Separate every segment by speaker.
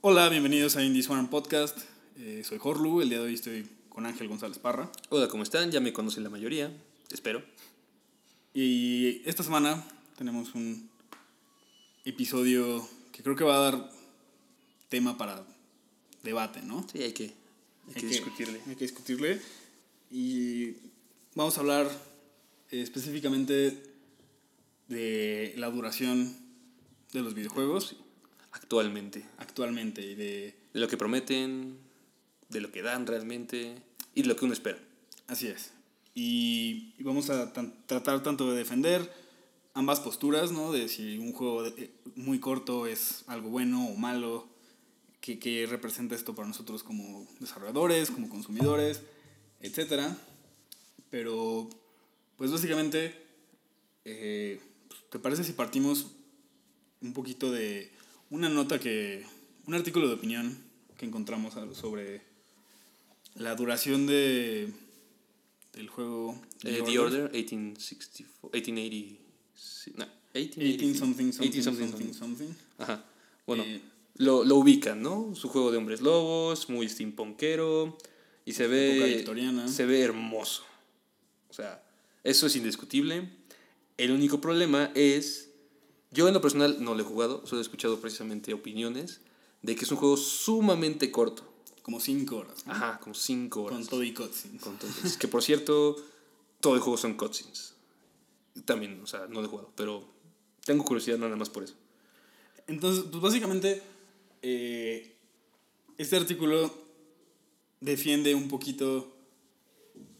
Speaker 1: Hola, bienvenidos a Indie Swarm Podcast. Eh, soy Jorlu, el día de hoy estoy con Ángel González Parra.
Speaker 2: Hola, ¿cómo están? Ya me conocen la mayoría, espero.
Speaker 1: Y esta semana tenemos un episodio que creo que va a dar tema para debate, ¿no?
Speaker 2: Sí, hay que, hay que discutirle.
Speaker 1: Hay que discutirle. Y vamos a hablar eh, específicamente de la duración de los videojuegos
Speaker 2: Actualmente.
Speaker 1: actualmente y de...
Speaker 2: De lo que prometen, de lo que dan realmente y de lo que uno espera.
Speaker 1: Así es. Y, y vamos a tratar tanto de defender ambas posturas, ¿no? De si un juego de- muy corto es algo bueno o malo, qué, qué representa esto para nosotros como desarrolladores, como consumidores, etc. Pero, pues básicamente, eh, ¿te parece si partimos un poquito de una nota que, un artículo de opinión que encontramos sobre la duración de del juego
Speaker 2: Eh, The Order, 1864, 1880. sí, No, 1880.
Speaker 1: 18 something something
Speaker 2: 18 something
Speaker 1: something
Speaker 2: something.
Speaker 1: something.
Speaker 2: Ajá. Bueno,
Speaker 1: Eh,
Speaker 2: lo, lo ubican, ¿no? Su juego de hombres lobos, muy steampunkero. Y se ve.
Speaker 1: victoriana.
Speaker 2: Se ve hermoso. O sea, eso es indiscutible. El único problema es. Yo en lo personal no lo he jugado, solo he escuchado precisamente opiniones de que es un juego sumamente corto.
Speaker 1: como 5 horas. ¿no?
Speaker 2: Ajá, como 5 horas.
Speaker 1: Con todo y cutscenes.
Speaker 2: Con cutscenes. que por cierto, todo el juego son cutscenes. También, o sea, no lo he jugado, pero tengo curiosidad nada más por eso.
Speaker 1: Entonces, pues básicamente, eh, este artículo defiende un poquito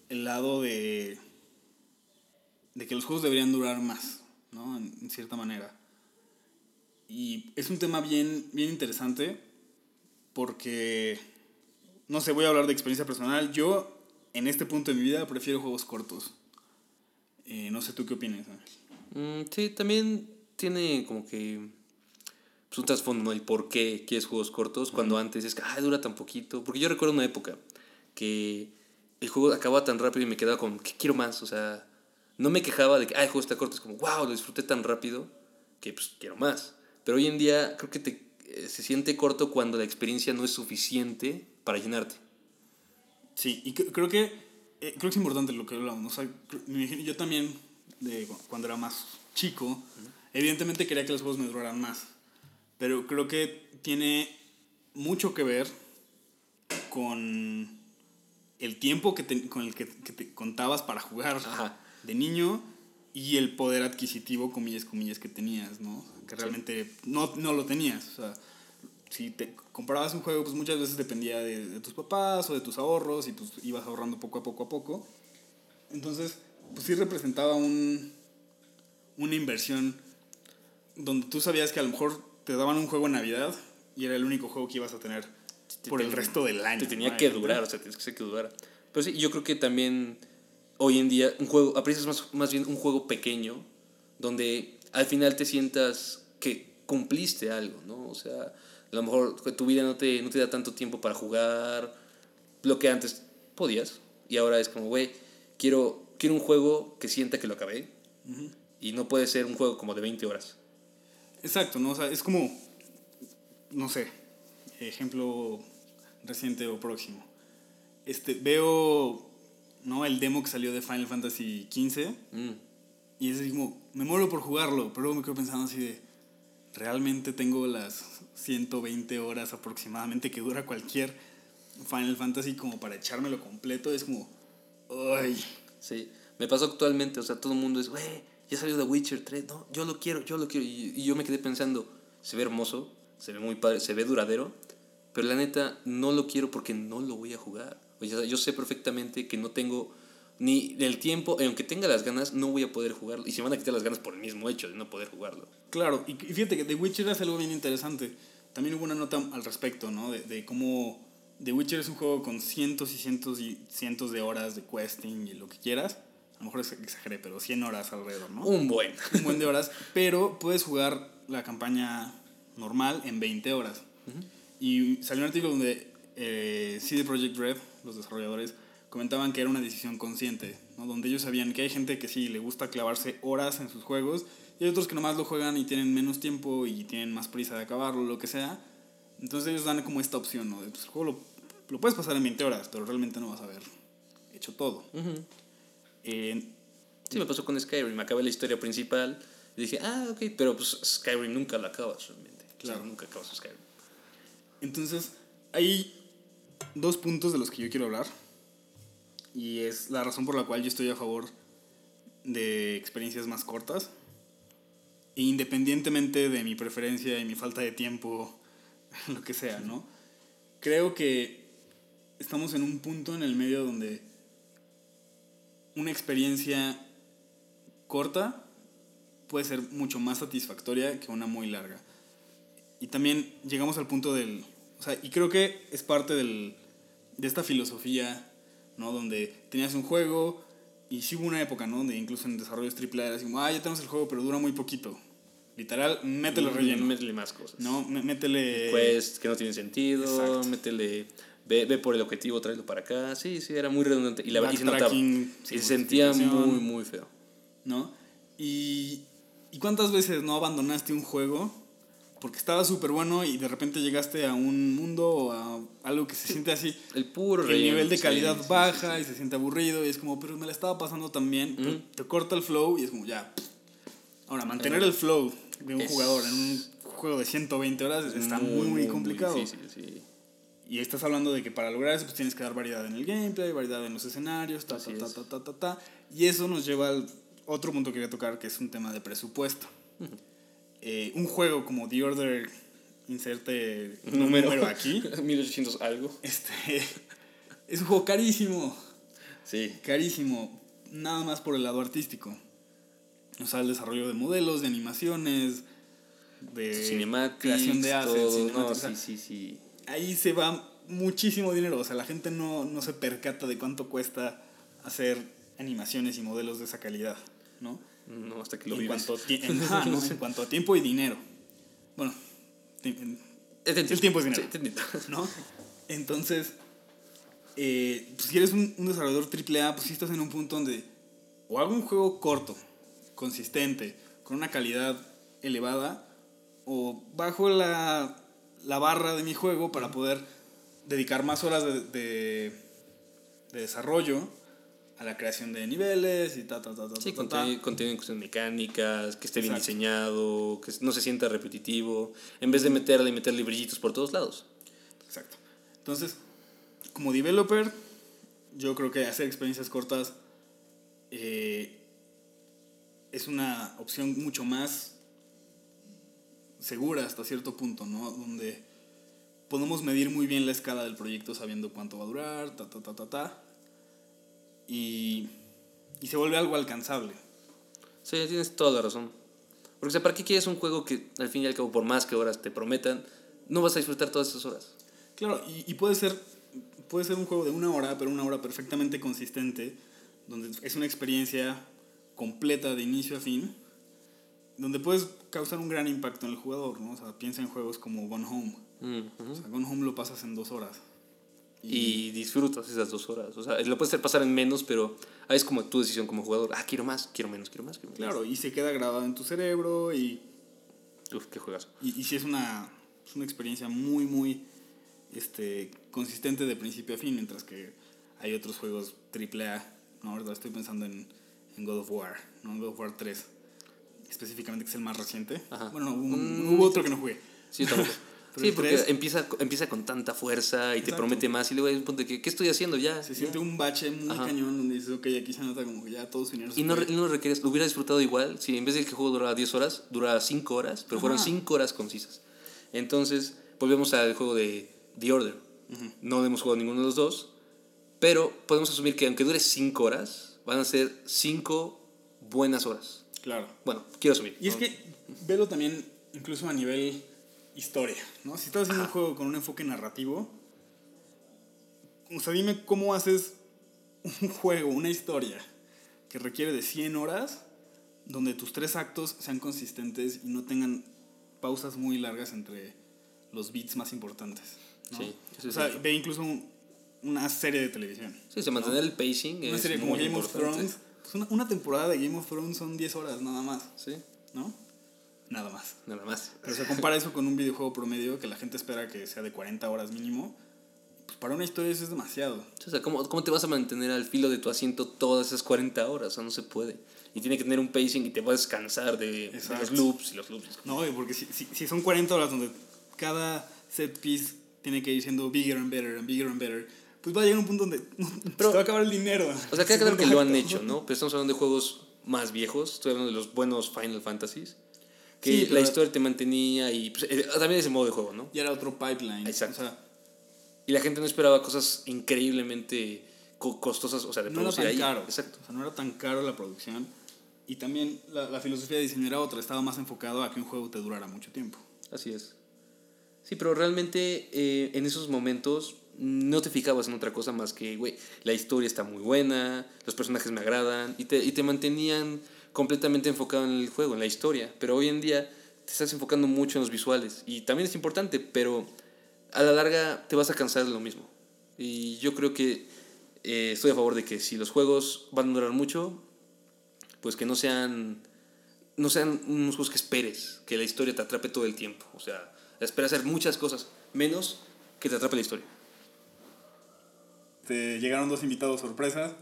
Speaker 1: el lado de, de que los juegos deberían durar más, ¿no? En, en cierta manera. Y es un tema bien, bien interesante porque, no sé, voy a hablar de experiencia personal. Yo, en este punto de mi vida, prefiero juegos cortos. Eh, no sé tú qué opinas, Ángel.
Speaker 2: Mm, sí, también tiene como que pues, un trasfondo, ¿no? El por qué quieres juegos cortos, cuando antes es que, ay, dura tan poquito. Porque yo recuerdo una época que el juego acababa tan rápido y me quedaba con, ¿qué quiero más? O sea, no me quejaba de que, ay, el juego está corto, es como, wow, lo disfruté tan rápido que pues quiero más. Pero hoy en día creo que te, eh, se siente corto cuando la experiencia no es suficiente para llenarte.
Speaker 1: Sí, y cre- creo que eh, creo que es importante lo que hablamos. O sea, yo también, de, cu- cuando era más chico, evidentemente quería que los juegos me duraran más. Pero creo que tiene mucho que ver con el tiempo que te- con el que, que te contabas para jugar
Speaker 2: Ajá.
Speaker 1: de niño y el poder adquisitivo, comillas, comillas, que tenías, ¿no? Que realmente no, no lo tenías. O sea, si te comprabas un juego, pues muchas veces dependía de, de tus papás o de tus ahorros y pues ibas ahorrando poco a poco a poco. Entonces, pues sí representaba un, una inversión donde tú sabías que a lo mejor te daban un juego en Navidad y era el único juego que ibas a tener por el
Speaker 2: te-
Speaker 1: resto del año.
Speaker 2: Te tenía que durar, o sea, tienes que ser que durara. Pero sí, yo creo que también hoy en día un juego, aprecias más, más bien un juego pequeño, donde al final te sientas que cumpliste algo, ¿no? O sea, a lo mejor tu vida no te, no te da tanto tiempo para jugar lo que antes podías, y ahora es como, güey, quiero, quiero un juego que sienta que lo acabé, y no puede ser un juego como de 20 horas.
Speaker 1: Exacto, ¿no? O sea, es como, no sé, ejemplo reciente o próximo. Este, veo, ¿no? El demo que salió de Final Fantasy XV
Speaker 2: Mm.
Speaker 1: Y es como, me muero por jugarlo, pero luego me quedo pensando así de, realmente tengo las 120 horas aproximadamente que dura cualquier Final Fantasy como para echármelo completo, es como, ay,
Speaker 2: Sí, me pasó actualmente, o sea, todo el mundo es, güey, ya salió The Witcher 3, no, yo lo quiero, yo lo quiero. Y, y yo me quedé pensando, se ve hermoso, se ve muy padre, se ve duradero, pero la neta no lo quiero porque no lo voy a jugar. O sea, yo sé perfectamente que no tengo ni el tiempo, aunque tenga las ganas, no voy a poder jugarlo. Y se van a quitar las ganas por el mismo hecho de no poder jugarlo.
Speaker 1: Claro, y fíjate que The Witcher es algo bien interesante. También hubo una nota al respecto, ¿no? De, de cómo The Witcher es un juego con cientos y cientos y cientos de horas de questing y lo que quieras. A lo mejor ex- exageré, pero 100 horas alrededor, ¿no?
Speaker 2: Un buen.
Speaker 1: Un buen de horas. Pero puedes jugar la campaña normal en 20 horas. Y salió un artículo donde eh, CD Projekt Red, los desarrolladores, comentaban que era una decisión consciente, ¿no? donde ellos sabían que hay gente que sí le gusta clavarse horas en sus juegos y hay otros que nomás lo juegan y tienen menos tiempo y tienen más prisa de acabarlo, lo que sea, Entonces ellos dan como esta opción, ¿no? De, pues, el juego lo, lo puedes pasar en 20 horas, pero realmente no vas a haber hecho todo. Eh,
Speaker 2: Sí, me pasó con Skyrim. Me acabé la historia principal y dije, ah, ok, pero pues Skyrim nunca la acabas realmente.
Speaker 1: Claro.
Speaker 2: Claro. nunca acabas Skyrim.
Speaker 1: Entonces, hay dos puntos de los que yo quiero hablar. Y es la razón por la cual yo estoy a favor de experiencias más cortas. E independientemente de mi preferencia y mi falta de tiempo, lo que sea, ¿no? Creo que estamos en un punto en el medio donde una experiencia corta puede ser mucho más satisfactoria que una muy larga. Y también llegamos al punto del... O sea, y creo que es parte del, de esta filosofía, ¿no? Donde tenías un juego y sí hubo una época, ¿no? Donde incluso en desarrollos AAA era así como, ah, ya tenemos el juego, pero dura muy poquito. Literal, métele relleno.
Speaker 2: Métele más cosas.
Speaker 1: ¿No? Mé- Métele...
Speaker 2: Quests que no tienen sentido,
Speaker 1: Exacto.
Speaker 2: métele... Ve, ve por el objetivo, tráelo para acá. Sí, sí, era muy redundante. Y, la, y se notaba. Se sentía muy, muy feo.
Speaker 1: ¿no? Y, ¿y cuántas veces no abandonaste un juego porque estaba súper bueno y de repente llegaste a un mundo o a algo que se siente así?
Speaker 2: El puro
Speaker 1: El
Speaker 2: relleno,
Speaker 1: nivel de
Speaker 2: sí,
Speaker 1: calidad
Speaker 2: sí, sí,
Speaker 1: baja
Speaker 2: sí.
Speaker 1: y se siente aburrido y es como, pero me la estaba pasando pero
Speaker 2: Ujú.
Speaker 1: Te corta el flow y es como, ya. Ahora, mantener el flow de un
Speaker 2: Es-
Speaker 1: jugador en un juego de 120 horas está muy, muy, complicado.
Speaker 2: difícil, sí.
Speaker 1: Y estás hablando de que para lograr eso pues tienes que dar variedad en el gameplay, variedad en los escenarios, ta, ta, ta, ta, ta, ta, ta. Y eso nos lleva al otro punto que quería tocar, que es un tema de presupuesto. Eh, un juego como The Order, inserte un número, aquí,
Speaker 2: 1800 algo.
Speaker 1: este, es un juego carísimo,
Speaker 2: Sí.
Speaker 1: carísimo, nada más por el lado artístico. O sea, el desarrollo de modelos, de animaciones, de creación de assets.
Speaker 2: No, sí, sí, sí.
Speaker 1: ahí se va muchísimo dinero. O sea, la gente no, no se percata de cuánto cuesta hacer animaciones y modelos de esa calidad, ¿no?
Speaker 2: No, hasta que lo
Speaker 1: En
Speaker 2: vives.
Speaker 1: cuanto, en- ¿no? en cuanto a tiempo y dinero. Bueno, en- el tiempo es dinero.
Speaker 2: Sí.
Speaker 1: ¿no? Entonces, eh, pues, si eres un, un desarrollador AAA, pues sí estás en un punto donde o hago un juego corto, consistente, con una calidad elevada, o bajo la, la barra de mi juego para poder dedicar más horas de, de, de desarrollo a la creación de niveles y ta, ta, ta, ta,
Speaker 2: Sí,
Speaker 1: ta,
Speaker 2: en cuestiones mecánicas, que esté bien
Speaker 1: Exacto.
Speaker 2: diseñado, que no se sienta repetitivo, en vez de meterle y meterle brillitos por todos lados.
Speaker 1: Exacto. Entonces, como developer, yo creo que hacer experiencias cortas eh, es una opción mucho más segura hasta cierto punto, ¿no? Donde podemos medir muy bien la escala del proyecto sabiendo cuánto va a durar, ta, ta, ta, ta, ta. Y, y se vuelve algo alcanzable.
Speaker 2: Sí, tienes toda la razón. Porque, o sea, ¿para qué quieres un juego que, al fin y al cabo, por más que horas te prometan, no vas a disfrutar todas esas horas?
Speaker 1: Claro, y, y puede, ser, puede ser un juego de una hora, pero una hora perfectamente consistente, donde es una experiencia completa de inicio a fin, donde puedes causar un gran impacto en el jugador, ¿no? O sea, piensa en juegos como Gone Home.
Speaker 2: Ujú.
Speaker 1: O sea, Gone Home lo pasas en dos horas.
Speaker 2: Y disfrutas esas dos horas. O sea, lo puedes hacer pasar en menos, pero ahí es como tu decisión como jugador. Ah, quiero más, quiero menos, quiero más, quiero menos.
Speaker 1: Claro, y se queda grabado en tu cerebro y,
Speaker 2: Uf, qué juegas.
Speaker 1: y, y sí es una, es una experiencia muy, muy este, consistente de principio a fin, mientras que hay otros juegos AAA, ¿no? Ahorita estoy pensando en, en God of War, ¿no? En God of War 3, específicamente, que es el más reciente.
Speaker 2: Ajá.
Speaker 1: Bueno, hubo,
Speaker 2: Mm.
Speaker 1: hubo otro que no jugué.
Speaker 2: Sí, tampoco.
Speaker 1: Pero
Speaker 2: sí, porque
Speaker 1: tres-
Speaker 2: empieza, empieza con tanta fuerza y te
Speaker 1: Exacto.
Speaker 2: promete más y luego hay un punto de que, ¿qué estoy haciendo ya?
Speaker 1: Se
Speaker 2: Ya.
Speaker 1: siente un bache muy
Speaker 2: Ajá.
Speaker 1: cañón donde dices, ok, aquí se nota como que ya todo su dinero se
Speaker 2: Y no,
Speaker 1: fue".
Speaker 2: re- no requieres, lo hubiera disfrutado igual si en vez de que el juego durara 10 horas, durara 5 horas, pero fueron
Speaker 1: Ajá.
Speaker 2: 5 horas concisas. Entonces, volvemos al juego de The Order. No hemos jugado ninguno de los dos, pero podemos asumir que aunque dure 5 horas, van a ser 5 buenas horas.
Speaker 1: Claro.
Speaker 2: Bueno, quiero asumir.
Speaker 1: Y es que velo también incluso a nivel historia, ¿no? Si estás haciendo un juego con un enfoque narrativo, o sea, dime cómo haces un juego, una historia que requiere de 100 horas, donde tus tres actos sean consistentes y no tengan pausas muy largas entre los beats más importantes. ¿no?
Speaker 2: Sí, eso
Speaker 1: o sea,
Speaker 2: cierto.
Speaker 1: ve incluso un- una serie de televisión.
Speaker 2: Sí, se mantener el pacing
Speaker 1: Una
Speaker 2: es
Speaker 1: serie como
Speaker 2: muy
Speaker 1: Game of
Speaker 2: importante.
Speaker 1: Thrones. pues una, una temporada de Game of Thrones son 10 horas nada más.
Speaker 2: Sí.
Speaker 1: ¿no? Nada más.
Speaker 2: Nada más.
Speaker 1: Pero se compara eso con un videojuego promedio que la gente espera que sea de 40 horas mínimo. Pues para una historia eso es demasiado.
Speaker 2: O sea, ¿cómo, ¿cómo te vas a mantener al filo de tu asiento todas esas 40 horas? O sea, no se puede. Y tiene que tener un pacing y te vas a descansar de, de los loops y los loops.
Speaker 1: No, porque si, si, si son 40 horas donde cada set piece tiene que ir siendo bigger and better and bigger and better, pues va a llegar un punto donde no,
Speaker 2: Pero-
Speaker 1: se va a acabar el dinero.
Speaker 2: O sea, queda claro que lo han hecho, ¿no? Pero estamos hablando de juegos más viejos. Estoy hablando de los buenos Final Fantasies. Que
Speaker 1: Sí,
Speaker 2: la historia te mantenía y pues, eh, también ese modo de juego, ¿no?
Speaker 1: Y era otro pipeline.
Speaker 2: Exacto.
Speaker 1: O sea,
Speaker 2: Y la gente no esperaba cosas increíblemente co- costosas, o sea, de
Speaker 1: no era
Speaker 2: producir
Speaker 1: tan
Speaker 2: ahí.
Speaker 1: caro.
Speaker 2: Exacto.
Speaker 1: O sea, no era tan caro la producción. Y también la, la filosofía de diseño era otra. Estaba más enfocado a que un juego te durara mucho tiempo.
Speaker 2: Así es. Sí, pero realmente eh, en esos momentos no te fijabas en otra cosa más que, güey, la historia está muy buena, los personajes me agradan y te, y te mantenían completamente enfocado en el juego, en la historia. Pero hoy en día te estás enfocando mucho en los visuales y también es importante, pero a la larga te vas a cansar de lo mismo. Y yo creo que eh, estoy a favor de que si los juegos van a durar mucho, pues que no sean no sean unos juegos que esperes, que la historia te atrape todo el tiempo. O sea, esperas hacer muchas cosas, menos que te atrape la historia.
Speaker 1: Te llegaron dos invitados sorpresas.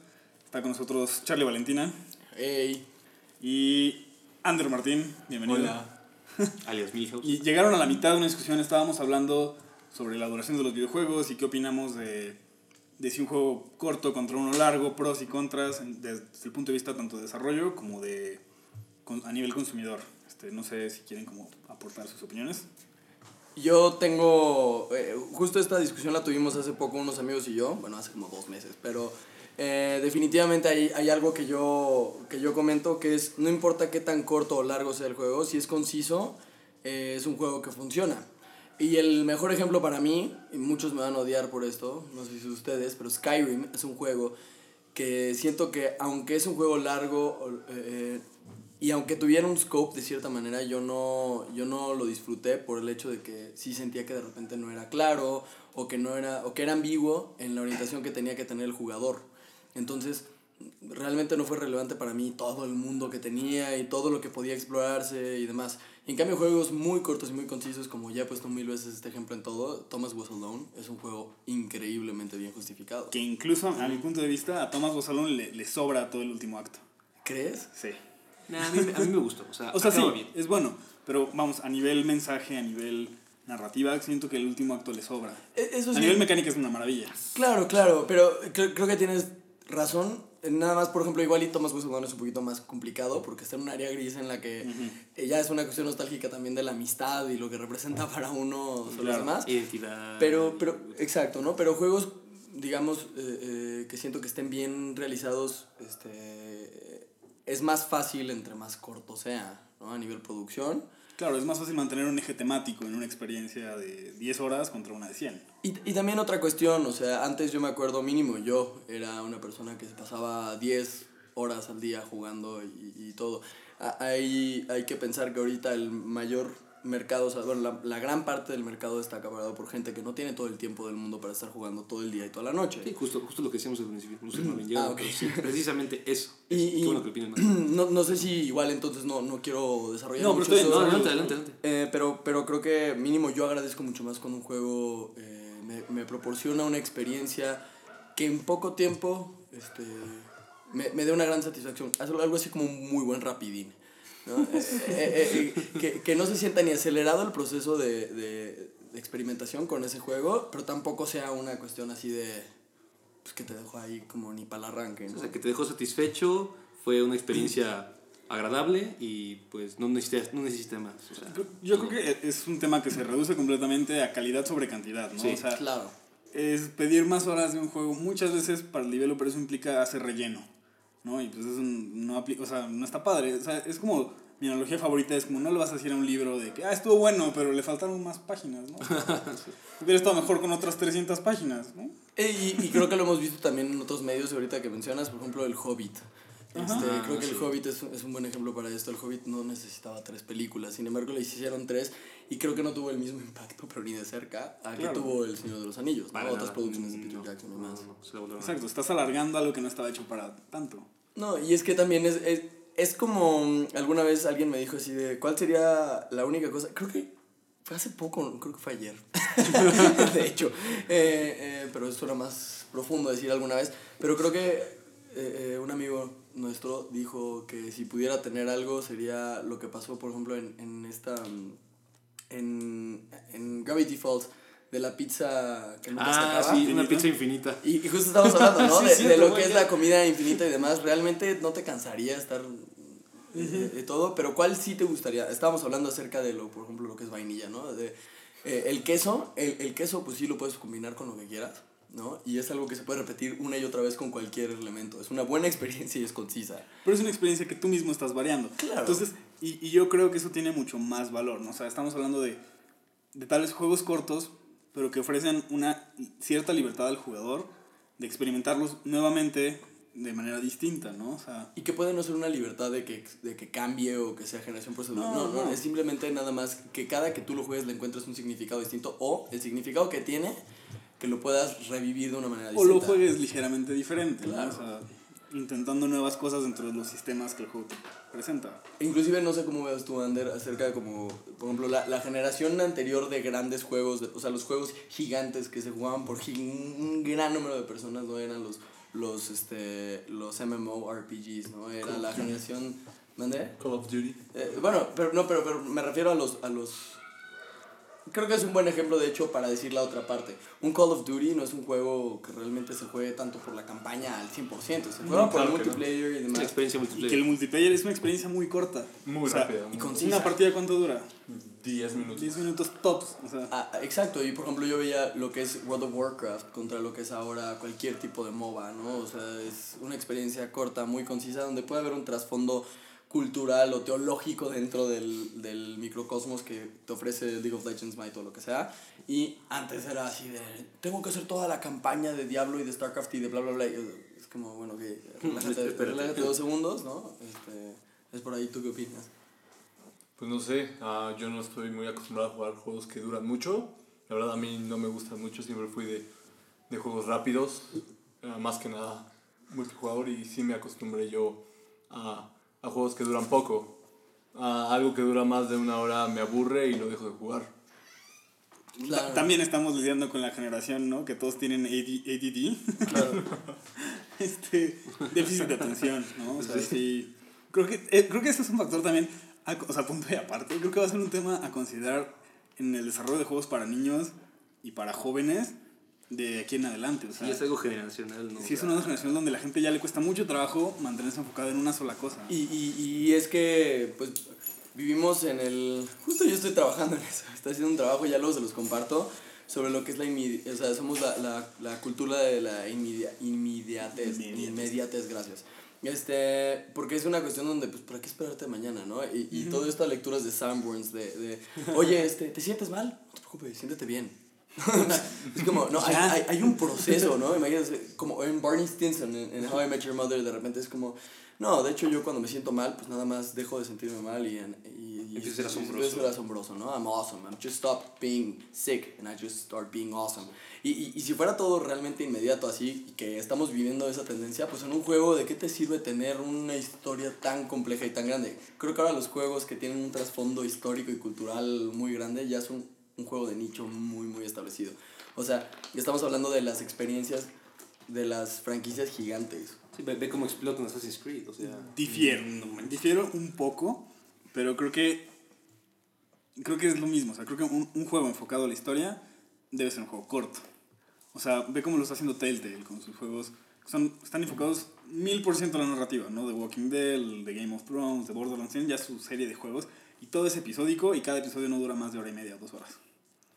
Speaker 1: Está con nosotros Charlie Valentina
Speaker 3: Hey.
Speaker 1: Y Andrew Martín. Bienvenido.
Speaker 3: Hola.
Speaker 2: Alias Milhouse.
Speaker 1: Y llegaron a la mitad de una discusión, estábamos hablando sobre la duración de los videojuegos y qué opinamos de, de si un juego corto contra uno largo, pros y contras, desde el punto de vista tanto de desarrollo como de a nivel consumidor. Este, no sé si quieren como aportar sus opiniones.
Speaker 3: Yo tengo, eh, justo esta discusión la tuvimos hace poco unos amigos y yo, bueno, hace como dos meses, pero eh, definitivamente hay, hay algo que yo, que yo comento que es, no importa qué tan corto o largo sea el juego, si es conciso, eh, es un juego que funciona. Y el mejor ejemplo para mí, y muchos me van a odiar por esto, no sé si ustedes, pero Skyrim es un juego que siento que aunque es un juego largo eh, y aunque tuviera un scope de cierta manera, yo no, yo no lo disfruté por el hecho de que sí sentía que de repente no era claro o que, no era, o que era ambiguo en la orientación que tenía que tener el jugador. Entonces, realmente no fue relevante para mí todo el mundo que tenía y todo lo que podía explorarse y demás. Y en cambio, juegos muy cortos y muy concisos, como ya he puesto mil veces este ejemplo en todo, Thomas Was Alone es un juego increíblemente bien justificado.
Speaker 1: Que incluso a mi punto de vista a Thomas Bosalón le, le sobra todo el último acto.
Speaker 3: ¿Crees?
Speaker 1: Sí.
Speaker 2: a, mí, a mí me gustó. O sea,
Speaker 1: O sea, sí,
Speaker 2: bien.
Speaker 1: es bueno, pero vamos, a nivel mensaje, a nivel narrativa, siento que el último acto le sobra.
Speaker 3: E- Eso
Speaker 1: A
Speaker 3: sí.
Speaker 1: nivel mecánica es una maravilla.
Speaker 3: Claro, claro, pero creo, creo que tienes razón. Nada más, por ejemplo, igual y Thomas Wilson es un poquito más complicado porque está en un área gris en la que eh, ya es una cuestión nostálgica también de la amistad y lo que representa para uno sobre los
Speaker 1: Claro.
Speaker 3: demás.
Speaker 2: Identidad.
Speaker 3: Pero, pero, exacto, ¿no? Pero juegos, digamos, eh, eh, que siento que estén bien realizados, este, es más fácil entre más corto sea, ¿no? A nivel producción.
Speaker 1: Claro, es más fácil mantener un eje temático en una experiencia de 10 horas contra una de 100.
Speaker 3: Y, y también otra cuestión, o sea, antes yo me acuerdo mínimo, yo era una persona que se pasaba 10 horas al día jugando y, y todo. Hay que pensar que ahorita el mayor mercado, o sea, bueno, la, la gran parte del mercado está acabado por gente que no tiene todo el tiempo del mundo para estar jugando todo el día y toda la noche.
Speaker 2: Sí, justo, justo lo que decíamos al principio. No
Speaker 3: Ah,
Speaker 2: llegado,
Speaker 3: ok.
Speaker 2: pero sí, precisamente eso.
Speaker 3: Y,
Speaker 2: Qué
Speaker 3: y
Speaker 2: bueno que opinan más.
Speaker 3: no, no sé si igual entonces no, no quiero desarrollar
Speaker 1: No, pero
Speaker 3: mucho eso.
Speaker 2: No, adelante, adelante, adelante.
Speaker 3: Eh, pero, pero creo que mínimo yo agradezco mucho más cuando un juego eh, me, me proporciona una experiencia que en poco tiempo este, me, me dé una gran satisfacción. Algo así como un muy buen rapidín. ¿No? Eh, eh, que, que no se sienta ni acelerado el proceso de, de, de experimentación con ese juego, pero tampoco sea una cuestión así de pues, que te dejo ahí como ni para el arranque. ¿no?
Speaker 2: O sea, que te dejó satisfecho, fue una experiencia agradable y pues no necesitas, no necesitas más. O sea,
Speaker 1: Yo creo que es un tema que se reduce completamente a calidad sobre cantidad, ¿no?
Speaker 2: Sí.
Speaker 1: O sea,
Speaker 3: Claro.
Speaker 1: es pedir más horas de un juego. Muchas veces para el developer eso implica hacer relleno, ¿no? Y pues eso no, apli- o sea, no está padre. O sea, es como, mi analogía favorita es como no le vas a decir a un libro de que, ah, estuvo bueno, pero le faltaron más páginas, ¿no? Hubiera estado mejor con otras 300 páginas, ¿no?
Speaker 3: Eh, Y, y creo que lo hemos visto también en otros medios ahorita que mencionas, por ejemplo, el Hobbit. Este,
Speaker 2: Ajá.
Speaker 3: creo que el
Speaker 2: Sí.
Speaker 3: Hobbit es, un- es un buen ejemplo para esto. El Hobbit no necesitaba tres películas, sin embargo le hicieron tres y creo que no tuvo el mismo impacto, pero ni de cerca, a
Speaker 1: Claro.
Speaker 3: que tuvo El Señor de los Anillos, ¿no? otras producciones de Peter
Speaker 2: No,
Speaker 3: Jackson y
Speaker 2: no,
Speaker 3: más.
Speaker 2: no.
Speaker 1: Exacto, estás alargando algo que no estaba hecho para tanto.
Speaker 3: No, y es que también es, es- es como alguna vez alguien me dijo así de, ¿cuál sería la única cosa? Creo que fue hace poco, creo que fue ayer. de hecho, eh, eh, pero esto era más profundo decir alguna vez. Pero creo que eh, un amigo nuestro dijo que si pudiera tener algo sería lo que pasó, por ejemplo, en, en esta. En, en Gravity Falls, de la pizza que nunca se
Speaker 4: Ah,
Speaker 3: acaba.
Speaker 4: sí, una pizza infinita.
Speaker 3: Y, y justo estamos hablando, ¿no?
Speaker 1: Sí,
Speaker 3: de,
Speaker 1: cierto,
Speaker 3: de lo que es la comida infinita y demás. Realmente no te cansaría estar eh, de todo, pero ¿cuál sí te gustaría? Estábamos hablando acerca de lo, por ejemplo, lo que es vainilla, ¿no? De, eh, el queso, el, el queso pues sí lo puedes combinar con lo que quieras, ¿no? Y es algo que se puede repetir una y otra vez con cualquier elemento. Es una buena experiencia y es concisa.
Speaker 1: Pero es una experiencia que tú mismo estás variando.
Speaker 3: Claro.
Speaker 1: Entonces, y, y yo creo que eso tiene mucho más valor, ¿no? O sea, estamos hablando de, de tales juegos cortos, pero que ofrecen una cierta libertad al jugador de experimentarlos nuevamente de manera distinta, ¿no? O sea,
Speaker 3: Y que puede no ser una libertad de que, de que cambie o que sea generación por segundo.
Speaker 1: No,
Speaker 3: No, no,
Speaker 1: no.
Speaker 3: es simplemente nada más que cada que tú lo juegues le encuentres un significado distinto o el significado que tiene que lo puedas revivir de una manera
Speaker 1: o
Speaker 3: distinta.
Speaker 1: lo juegues ligeramente diferente, ¿no? O sea, intentando nuevas cosas dentro de los sistemas que el juego te presenta.
Speaker 3: Inclusive no sé cómo veas tú, Ander, acerca de como, por ejemplo, la, la generación anterior de grandes juegos, de- o sea, los juegos gigantes que se jugaban por un gran número de personas, no eran los, los, este, los MMORPGs, ¿no? Era la generación... ¿Mande?
Speaker 4: Call of Duty.
Speaker 3: Eh, bueno, pero no, pero, pero me refiero a los, a los... Creo que es un buen ejemplo, de hecho, para decir la otra parte. Un Call of Duty no es un juego que realmente se juegue tanto por la campaña al 100%. Se juega por el
Speaker 4: claro que no.
Speaker 3: multiplayer y
Speaker 4: Es
Speaker 3: demás.
Speaker 4: una experiencia
Speaker 1: Y que el
Speaker 4: multiplayer.
Speaker 1: multiplayer es una experiencia muy corta.
Speaker 4: Muy
Speaker 1: O sea,
Speaker 4: rápida.
Speaker 3: y concisa.
Speaker 1: ¿Una partida cuánto dura?
Speaker 4: 10 minutos.
Speaker 1: 10 minutos tops. O sea,
Speaker 3: Ah, exacto, y por ejemplo yo veía lo que es World of Warcraft contra lo que es ahora cualquier tipo de MOBA, ¿no? O sea, es una experiencia corta, muy concisa, donde puede haber un trasfondo cultural o teológico dentro del, del microcosmos que te ofrece League of Legends, Might o lo que sea. Y antes era así de, tengo que hacer toda la campaña de Diablo y de StarCraft y de bla, bla, bla. y es como, bueno, que relájate, dos segundos, ¿no? Este, es por ahí, ¿tú qué opinas?
Speaker 4: Pues no sé, ah, yo no estoy muy acostumbrado a jugar juegos que duran mucho. La verdad a mí no me gustan mucho, siempre fui de, de juegos rápidos, ah, más que nada multijugador y sí me acostumbré yo a, a juegos que duran poco. A algo que dura más de una hora me aburre y lo dejo de jugar.
Speaker 3: Claro.
Speaker 1: También estamos lidiando con la generación, ¿no? Que todos tienen AD, ADD.
Speaker 3: Claro.
Speaker 1: este, déficit de atención, ¿no? O sea, sí. Creo que, eh, creo que eso es un factor también, a- o sea, punto y aparte. Creo que va a ser un tema a considerar en el desarrollo de juegos para niños y para jóvenes de aquí en adelante. O sea,
Speaker 2: Sí, es algo generacional, ¿no?
Speaker 1: sí es una generación donde la gente ya le cuesta mucho trabajo mantenerse enfocada en una sola cosa.
Speaker 3: Y, y, y es que, pues, vivimos en el... Justo yo estoy trabajando en eso, estoy haciendo un trabajo, ya luego se los comparto, sobre lo que es la inmediatez, o sea, somos la, la, la cultura de la inmedia- inmediatez,
Speaker 1: Inmediatez.
Speaker 3: inmediatez, gracias. Este, porque es una cuestión donde, pues, ¿para qué esperarte mañana, no? Y, y todas estas lecturas de Sanborns, de, de, oye, este, ¿te sientes mal? No te preocupes, siéntete bien. es como, no, hay, hay, hay un proceso, ¿no? Imagínate, como en Barney Stinson, en, en How I Met Your Mother, de repente es como, no, de hecho yo cuando me siento mal, pues nada más dejo de sentirme mal y... y, y
Speaker 2: a ser
Speaker 3: y-
Speaker 2: asombroso.
Speaker 3: ser asombroso, ¿no? I'm awesome, I'm just stop being sick and I just start being awesome. Y, y, y si fuera todo realmente inmediato así, y que estamos viviendo esa tendencia, pues en un juego, ¿de qué te sirve tener una historia tan compleja y tan grande? Creo que ahora los juegos que tienen un trasfondo histórico y cultural muy grande ya son un juego de nicho muy, muy establecido. O sea, ya estamos hablando de las experiencias de las franquicias gigantes.
Speaker 2: Sí, ve, ve cómo explota en Assassin's Creed, o sea...
Speaker 1: Difiero, difiero un poco, pero creo que creo que es lo mismo, o sea, creo que un, un juego enfocado a la historia debe ser un juego corto. O sea, ve cómo lo está haciendo Telltale con sus juegos, son, están enfocados mil por ciento a la narrativa, ¿no? The Walking Dead, The Game of Thrones, The Borderlands, ya su serie de juegos y todo es episódico y cada episodio no dura más de hora y media, dos horas.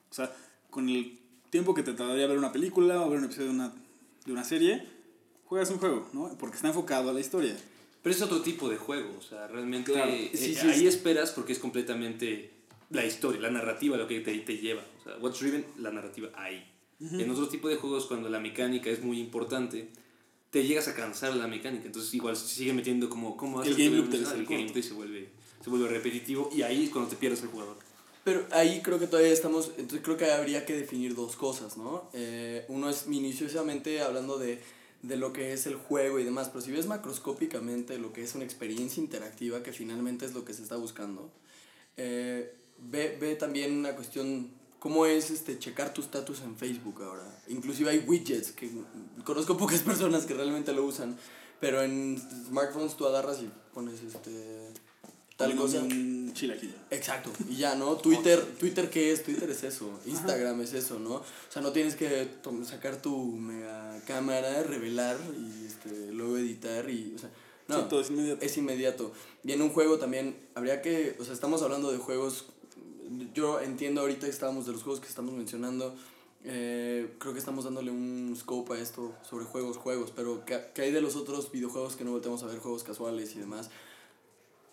Speaker 1: O sea, con el tiempo que te tardaría ver una película o ver un episodio de una, de una serie, juegas un juego, ¿no? Porque está enfocado a la historia.
Speaker 2: Pero es otro tipo de juego, o sea, realmente
Speaker 1: Claro.
Speaker 2: eh,
Speaker 3: Sí, sí,
Speaker 2: ahí
Speaker 3: sí.
Speaker 2: esperas porque es completamente la historia, la narrativa lo que te, te lleva. O sea, What's Driven, la narrativa ahí. En otro tipo de juegos, cuando la mecánica es muy importante, te llegas a cansar la mecánica. Entonces, igual se sigue metiendo como. como
Speaker 1: El game loop te
Speaker 2: el
Speaker 1: corto.
Speaker 2: gameplay se vuelve, se vuelve repetitivo y ahí es cuando te pierdes el jugador.
Speaker 3: Pero ahí creo que todavía estamos, entonces creo que habría que definir dos cosas, ¿no? Eh, uno es minuciosamente hablando de, de lo que es el juego y demás, pero si ves macroscópicamente lo que es una experiencia interactiva, que finalmente es lo que se está buscando, eh, ve, ve también una cuestión, cómo es este, checar tu status en Facebook ahora. Inclusive hay widgets, que conozco pocas personas que realmente lo usan, pero en smartphones tú agarras y pones este tal cosa.
Speaker 1: Un chilaquil.
Speaker 3: Exacto, y ya, ¿no? Twitter, Twitter ¿qué es? Twitter es eso, Instagram es eso, ¿no? O sea, no tienes que sacar tu mega cámara, revelar y este, luego editar y, o sea, no,
Speaker 1: Sí, todo es inmediato.
Speaker 3: es inmediato. Y en un juego también habría que, o sea, estamos hablando de juegos, yo entiendo ahorita que estábamos de los juegos que estamos mencionando, eh, creo que estamos dándole un scope a esto sobre juegos, juegos, pero ¿qué, qué hay de los otros videojuegos que no volteamos a ver, juegos casuales y demás?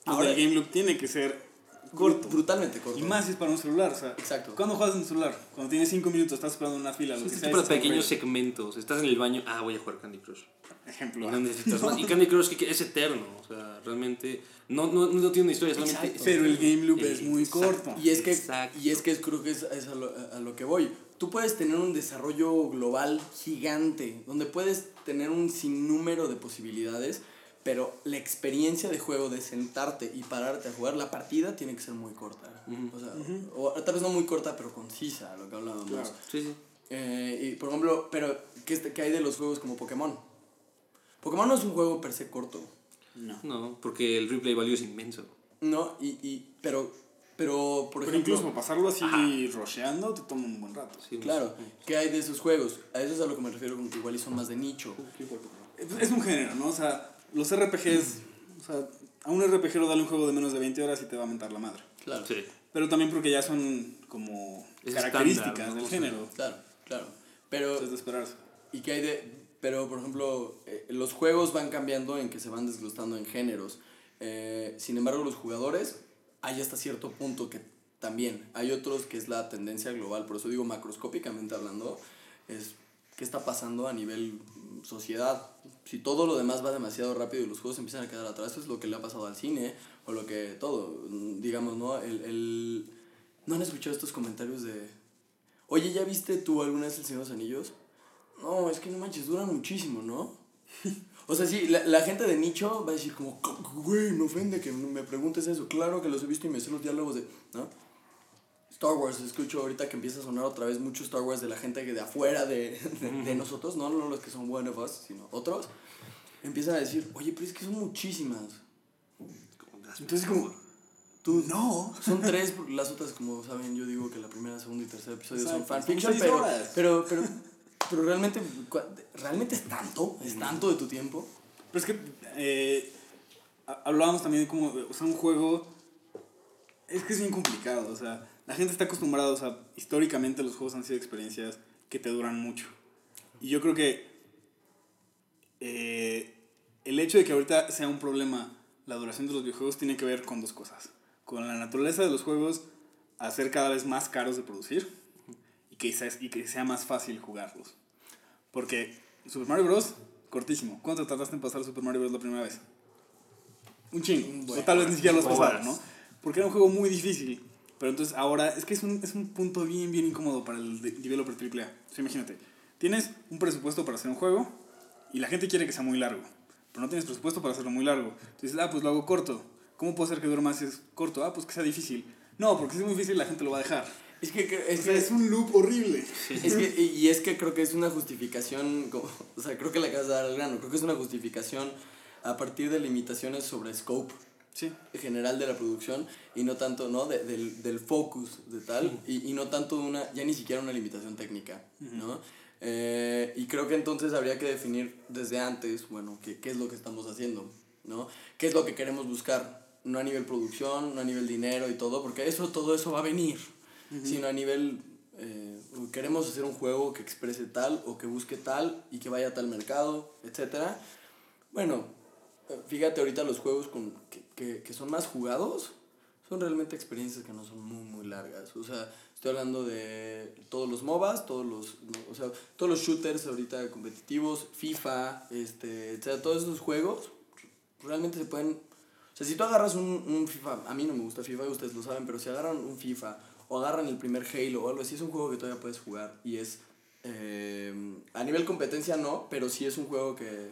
Speaker 1: Ahora el game loop tiene que ser corto.
Speaker 3: Brutalmente corto.
Speaker 1: Y más si es para un celular, o sea.
Speaker 3: Exacto.
Speaker 1: ¿Cuándo juegas en un celular? Cuando tienes 5 minutos, estás esperando una fila, lo que sea.
Speaker 2: pequeños segmentos. Estás en el baño, ah, voy a jugar Candy Crush.
Speaker 1: Ejemplo.
Speaker 2: Y no necesitas más. Y Candy Crush es eterno. O sea, realmente no, no, no tiene una historia, solamente.
Speaker 3: Exacto.
Speaker 1: Pero el game loop es muy
Speaker 2: Exacto.
Speaker 1: corto.
Speaker 3: Y es que,
Speaker 2: Exacto.
Speaker 3: y es que creo que es, es a, lo, a lo que voy. Tú puedes tener un desarrollo global gigante, donde puedes tener un sinnúmero de posibilidades, pero la experiencia de juego de sentarte y pararte a jugar, la partida tiene que ser muy corta. O sea, o tal vez no muy corta, pero concisa, lo que hablábamos.
Speaker 1: Claro.
Speaker 2: Sí, sí.
Speaker 3: Eh, y por ejemplo, pero ¿qué, qué hay de los juegos como Pokémon? Pokémon no es un juego per se corto.
Speaker 1: No.
Speaker 2: No, porque el replay value es inmenso.
Speaker 3: No, y, y pero, pero por
Speaker 1: Pero
Speaker 3: ejemplo...
Speaker 1: incluso pasarlo así rusheando te toma un buen rato.
Speaker 2: Sí,
Speaker 3: Claro, ¿qué hay de esos juegos? A eso es a lo que me refiero con que igual y son más de nicho.
Speaker 1: Es un género, ¿no? O sea, los RPGs. O sea, a un RPG lo dale un juego de menos de 20 horas y te va a mentar la madre.
Speaker 3: Claro,
Speaker 2: Sí.
Speaker 1: Pero también porque ya son como
Speaker 2: Es
Speaker 1: características del género.
Speaker 3: claro, claro. Pero,
Speaker 1: Entonces de esperarse.
Speaker 3: ¿y qué hay de...? Pero, por ejemplo, eh, los juegos van cambiando en que se van desglosando en géneros. Eh, sin embargo, los jugadores, hay hasta cierto punto que también. Hay otros que es la tendencia global. Por eso digo, macroscópicamente hablando, es qué está pasando a nivel sociedad. Si todo lo demás va demasiado rápido y los juegos empiezan a quedar atrás, eso es lo que le ha pasado al cine o lo que todo, digamos, ¿no? El, el... ¿No han escuchado estos comentarios de... Oye, ¿ya viste tú alguna vez El Señor de los Anillos? No, es que no manches, duran muchísimo, ¿no? O sea, sí, la, la gente de nicho va a decir como, güey, me ofende que me preguntes eso. Claro que los he visto y me sé los diálogos de, ¿no? Star Wars, escucho ahorita que empieza a sonar otra vez mucho Star Wars de la gente que de afuera de, de, de nosotros, no, no los que son one of us, sino otros, empiezan a decir, oye, pero es que son muchísimas. Entonces, como, tú, no, son tres, las otras, como saben, yo digo que la primera, segunda y tercer episodio son
Speaker 1: Exacto, son
Speaker 3: fanfiction,
Speaker 1: seis
Speaker 3: pero, pero, pero, pero realmente, ¿realmente es tanto? ¿Es tanto de tu tiempo?
Speaker 1: Pero es que eh, ha- hablábamos también de cómo, o sea, un juego es que es bien complicado, o sea, la gente está acostumbrada, o sea, históricamente los juegos han sido experiencias que te duran mucho. Y yo creo que eh, el hecho de que ahorita sea un problema la duración de los videojuegos tiene que ver con dos cosas. Con la naturaleza de los juegos a ser cada vez más caros de producir y que, sea, y que sea más fácil jugarlos. Porque Super Mario Bros. cortísimo. ¿Cuánto te tardaste en pasar Super Mario Bros. la primera vez? Un chingo. o tal vez ni siquiera lo has pasado. ¿no? Porque era un juego muy difícil. Pero entonces ahora es que es un, es un punto bien, bien incómodo para el de- developer AAA. O sea, imagínate, tienes un presupuesto para hacer un juego y la gente quiere que sea muy largo. Pero no tienes presupuesto para hacerlo muy largo. Entonces, ah, pues lo hago corto. ¿Cómo puedo hacer que dure más si es corto? Ah, pues que sea difícil. No, porque si es muy difícil la gente lo va a dejar.
Speaker 3: Es que, es
Speaker 1: O sea,
Speaker 3: que
Speaker 1: es un loop horrible.
Speaker 3: Es que, y es que creo que es una justificación, como, o sea, creo que le acabas de dar al grano, creo que es una justificación a partir de limitaciones sobre scope
Speaker 1: Sí.
Speaker 3: general de la producción y no tanto, ¿no? De- del, del focus de tal y, y no tanto una, ya ni siquiera una limitación técnica, ¿no? Eh, y creo que entonces habría que definir desde antes, bueno, qué, qué es lo que estamos haciendo, ¿no? ¿Qué es lo que queremos buscar? No a nivel producción, no a nivel dinero y todo, porque eso, todo eso va a venir, sino a nivel, eh, queremos hacer un juego que exprese tal o que busque tal y que vaya a tal mercado, etcétera. Bueno, fíjate ahorita los juegos con, que, que, que son más jugados son realmente experiencias que no son muy, muy largas. O sea, estoy hablando de todos los MOBAs, todos los, o sea, todos los shooters ahorita competitivos, FIFA, este, etcétera, todos esos juegos realmente se pueden... O sea, si tú agarras un, un FIFA, a mí no me gusta FIFA, ustedes lo saben, pero si agarran un FIFA o agarran el primer Halo o algo así, es un juego que todavía puedes jugar y es eh, a nivel competencia no, pero sí es un juego que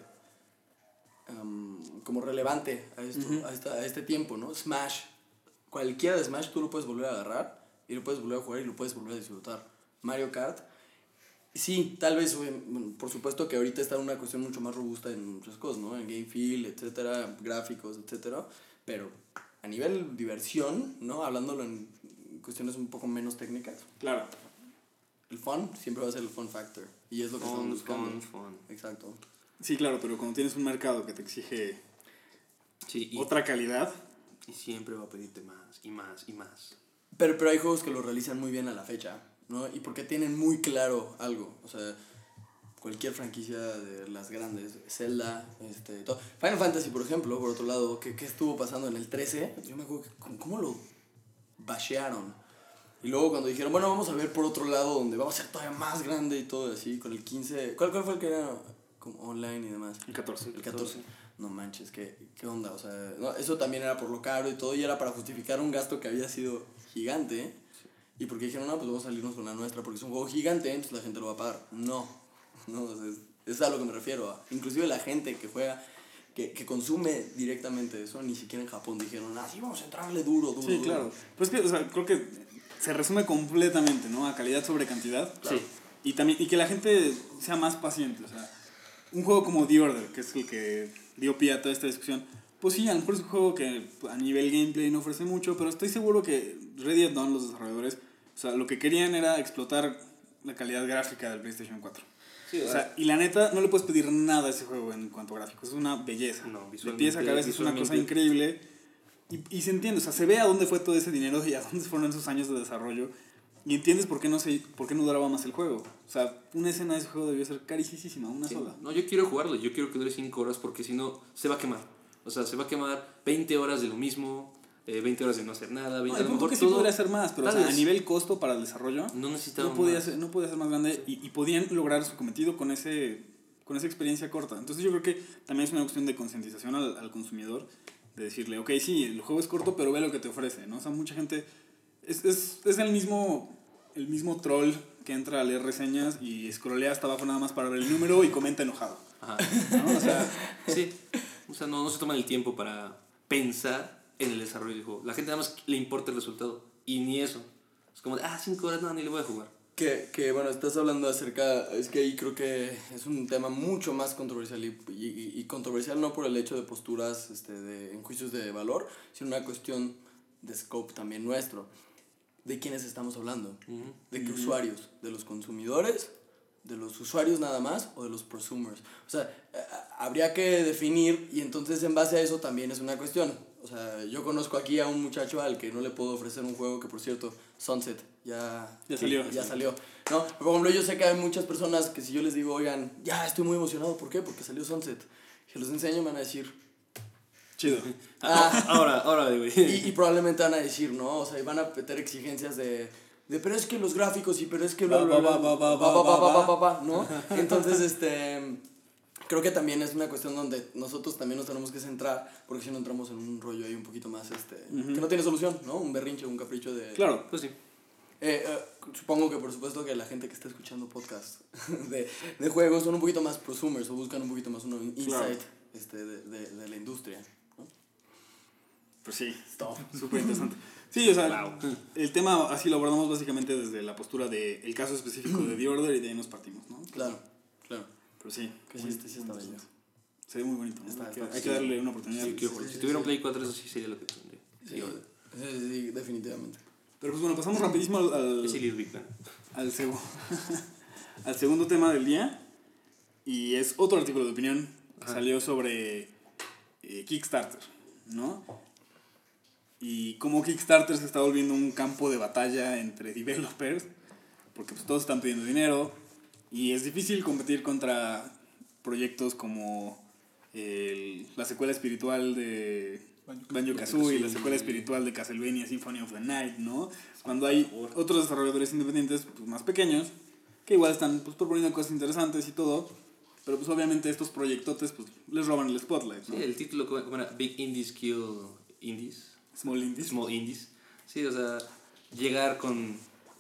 Speaker 3: em, como relevante a, esto, a, esta- a este tiempo, ¿no? Smash. Cualquiera de Smash tú lo puedes volver a agarrar y lo puedes volver a jugar y lo puedes volver a disfrutar. Mario Kart. Sí, tal vez, por supuesto que ahorita está una cuestión mucho más robusta en muchas cosas, ¿no? En game feel, etcétera, gráficos, etcétera. Pero a nivel diversión, ¿no? Hablándolo en cuestiones un poco menos técnicas,
Speaker 1: Claro.
Speaker 3: el fun siempre va a ser el fun factor. Y es lo que estamos buscando.
Speaker 2: fun, fun.
Speaker 3: Exacto.
Speaker 1: Sí, claro, pero cuando tienes un mercado que te exige
Speaker 2: Sí, y,
Speaker 1: otra calidad,
Speaker 2: y siempre va a pedirte más y más y más.
Speaker 3: Pero, pero hay juegos que lo realizan muy bien a la fecha, ¿no? Y porque tienen muy claro algo. O sea, cualquier franquicia de las grandes, Zelda, este, todo. Final Fantasy, por ejemplo, por otro lado, ¿qué, qué estuvo pasando en el 13? Yo me acuerdo que cómo, cómo lo bashearon. Y luego cuando dijeron, bueno, vamos a ver por otro lado donde vamos a ser todavía más grande y todo así, con el 15. ¿Cuál, cuál fue el que era como online y demás?
Speaker 1: el 14.
Speaker 3: El 14. No manches, ¿qué, qué onda? O sea, no, eso también era por lo caro y todo, y era para justificar un gasto que había sido gigante. Y porque dijeron, no, pues vamos a salirnos con la nuestra, porque es un juego gigante, entonces la gente lo va a pagar. No, no, o sea, es, es a lo que me refiero. a- Inclusive la gente que juega, que, que consume directamente eso, ni siquiera en Japón dijeron, ah, sí, vamos a entrarle duro, duro.
Speaker 1: Sí,
Speaker 3: duro".
Speaker 1: claro. Pues que, o sea, creo que se resume completamente, ¿no? A calidad sobre cantidad.
Speaker 2: Sí.
Speaker 1: Y también, y que la gente sea más paciente, o sea, un juego como The Order, que es el que dio pie a toda esta discusión, pues sí, a lo mejor es un juego que a nivel gameplay no ofrece mucho, pero estoy seguro que Ready at Dawn, los desarrolladores, o sea, lo que querían era explotar la calidad gráfica del PlayStation 4.
Speaker 2: Sí,
Speaker 1: O sea, y la neta, no le puedes pedir nada a ese juego en cuanto a gráficos. Es una belleza.
Speaker 2: No,
Speaker 1: de pies a cabeza es una cosa increíble. Y, y se entiende, o sea, se ve a dónde fue todo ese dinero y a dónde fueron esos años de desarrollo. Y entiendes por qué no, se, por qué no duraba más el juego. O sea, una escena de ese juego debió ser carísima, una
Speaker 2: Sí.
Speaker 1: sola.
Speaker 2: No, yo quiero jugarlo, yo quiero que dure 5 horas porque si no, se va a quemar. O sea, se va a quemar 20 horas de lo mismo, eh, 20 horas de no hacer nada, 20
Speaker 1: No,
Speaker 2: a lo mejor
Speaker 1: que sí
Speaker 2: todo-
Speaker 1: podría ser más, pero o
Speaker 2: Tal
Speaker 1: sea, a nivel costo para el desarrollo,
Speaker 2: No necesitaba
Speaker 1: no podía,
Speaker 2: más.
Speaker 1: ser, no podía ser más grande y, y podían lograr su cometido con, ese, con esa experiencia corta. Entonces yo creo que también es una cuestión de concientización al, al consumidor, de decirle, ok, sí, el juego es corto, pero ve lo que te ofrece, ¿no? O sea, mucha gente... Es, es, es el mismo el mismo troll que entra a leer reseñas y scrollea hasta abajo nada más para ver el número y comenta enojado.
Speaker 2: Ajá.
Speaker 1: ¿no? O sea,
Speaker 2: Sí. O sea, no, no se toman el tiempo para pensar en el desarrollo del juego. La gente nada más le importa el resultado. Y ni eso. Es como, de, ah, 5 horas, no, ni le voy a jugar.
Speaker 3: Que, que bueno, estás hablando acerca, es que ahí creo que es un tema mucho más controversial y, y, y controversial no por el hecho de posturas este, de, en juicios de valor, sino una cuestión de scope también nuestro. ¿De quiénes estamos hablando? ¿De qué usuarios? ¿De los consumidores? ¿De los usuarios nada más? ¿O de los prosumers? O sea, eh, habría que definir y entonces en base a eso también es una cuestión. O sea, yo conozco aquí a un muchacho al que no le puedo ofrecer un juego que, por cierto, Sunset ya,
Speaker 1: Ya salió.
Speaker 3: Ya salió. No, por ejemplo, yo sé que hay muchas personas que si yo les digo, oigan, ya estoy muy emocionado, ¿por qué? Porque salió Sunset. Se los enseño, me van a decir,
Speaker 1: chido.
Speaker 3: ah,
Speaker 2: Ahora, ahora, güey.
Speaker 3: y, y probablemente van a decir, ¿no? O sea, y van a meter exigencias de, de pero es que los gráficos y pero es que
Speaker 1: va, va, va, va,
Speaker 3: va,
Speaker 1: va,
Speaker 3: va,
Speaker 1: va,
Speaker 3: va, va, ¿no? Entonces, este, creo que también es una cuestión donde nosotros también nos tenemos que centrar, porque si no entramos en un rollo ahí un poquito más, este, que no tiene solución, ¿no? Un berrinche, un capricho de...
Speaker 1: Claro.
Speaker 2: Pues sí.
Speaker 3: Eh, eh, supongo que por supuesto que la gente que está escuchando podcast de, de juegos son un poquito más prosumers o buscan un poquito más un insight
Speaker 1: Claro.
Speaker 3: este, de, de, de la industria.
Speaker 1: Pues sí, súper interesante. Sí, o sea,
Speaker 2: Wow.
Speaker 1: el tema así lo abordamos básicamente desde la postura del el caso específico de The Order y de ahí nos partimos, ¿no?
Speaker 3: Claro, claro.
Speaker 1: Pero sí.
Speaker 3: Que sí, está bello.
Speaker 1: Se ve muy bonito. ¿no?
Speaker 3: Está-
Speaker 1: hay que, hay darle una oportunidad.
Speaker 2: Sí, si tuviera un Play 4, eso sí sería lo que tendría.
Speaker 3: Sí, sí, sí, definitivamente.
Speaker 1: Pero pues bueno, pasamos rapidísimo al, al, al, segu- al segundo tema del día. Y es otro artículo de opinión salió sobre eh, Kickstarter, ¿no? Y cómo Kickstarter se está volviendo un campo de batalla entre developers, porque pues todos están pidiendo dinero y es difícil competir contra proyectos como el- la secuela espiritual de Banjo Kazooie, la secuela espiritual de Castlevania Symphony of the Night, ¿no? Cuando hay otros desarrolladores independientes pues, más pequeños que igual están pues, proponiendo cosas interesantes y todo, pero pues obviamente estos proyectotes pues les roban el spotlight, ¿no?
Speaker 2: Sí, el título, ¿cómo cómo era? Big Indies Kill Indies.
Speaker 1: Small indies.
Speaker 2: Small Indies. Sí, o sea, llegar con.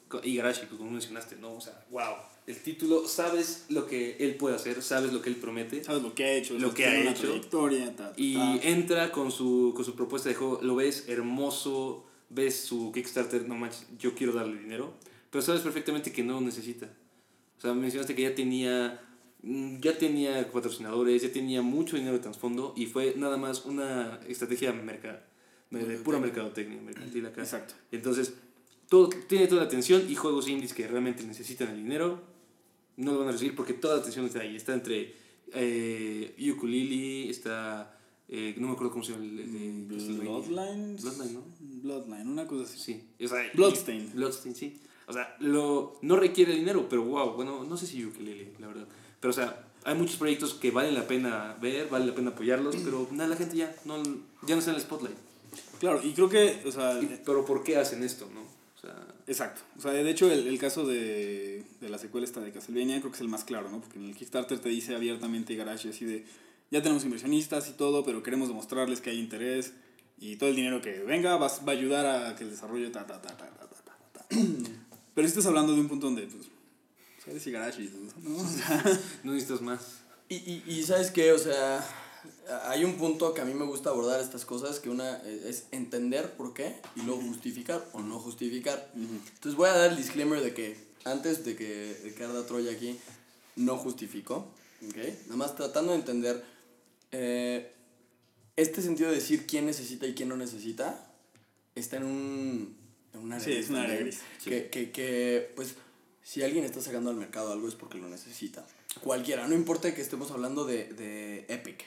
Speaker 2: con Igarashi, como mencionaste, ¿no? O sea, wow. el título, sabes lo que él puede hacer, sabes lo que él promete.
Speaker 1: Sabes lo que ha hecho,
Speaker 2: Lo que ha hecho.
Speaker 1: trayectoria, ta, ta,
Speaker 2: Y
Speaker 1: ta.
Speaker 2: entra con su, con su propuesta de juego, lo ves hermoso, ves su Kickstarter, no manches, yo quiero darle dinero, pero sabes perfectamente que no lo necesita. O sea, mencionaste que ya tenía, mm, ya tenía patrocinadores, ya tenía mucho dinero de trasfondo y fue nada más una estrategia merca, pura mercadotecnia, mercantil acá.
Speaker 1: Exacto.
Speaker 2: Entonces, todo, tiene toda la atención y juegos indies que realmente necesitan el dinero no lo van a recibir porque toda la atención está ahí. Está entre eh, Ukulele, está. eh, no me acuerdo cómo se llama el, el de Castlevania.
Speaker 1: Bloodlines.
Speaker 2: Bloodline, ¿no?
Speaker 1: Bloodline, una cosa así.
Speaker 2: Sí. O sea,
Speaker 1: Bloodstain.
Speaker 2: Bloodstain, sí. O sea, lo, no requiere dinero, pero wow, bueno, no sé si Ukulele, la verdad. Pero o sea, hay muchos proyectos que valen la pena ver, vale la pena apoyarlos, pero nada, la gente ya no, ya no está en el spotlight.
Speaker 1: Claro, y creo que, o sea,
Speaker 2: Y- pero ¿por qué hacen esto, no? O sea,
Speaker 1: exacto. O sea, de hecho, el, el caso de, de la secuela esta de Castlevania creo que es el más claro, ¿no? Porque en el Kickstarter te dice abiertamente Garashi así de, ya tenemos inversionistas y todo, pero queremos demostrarles que hay interés y todo el dinero que venga va, va a ayudar a que el desarrollo ta, ta, ta, ta, ta, ta, ta, ta. Pero si estás hablando de un punto donde, pues, o sea, eres Igarashi, ¿no? O sea,
Speaker 2: no necesitas más.
Speaker 3: Y, y, y sabes qué, o sea, hay un punto que a mí me gusta abordar estas cosas, que una eh, es entender por qué y luego justificar o no justificar. Entonces voy a dar el disclaimer de que antes de que, que arda Troya aquí, no justificó, ¿ok? Nada más tratando de entender eh, este sentido de decir quién necesita y quién no necesita, está en un, en un área
Speaker 1: Sí, es un área
Speaker 3: también,
Speaker 1: gris,
Speaker 3: Que, que, que, pues, si alguien está sacando al mercado algo es porque lo necesita. Cualquiera, no importa que estemos hablando de, de Epic.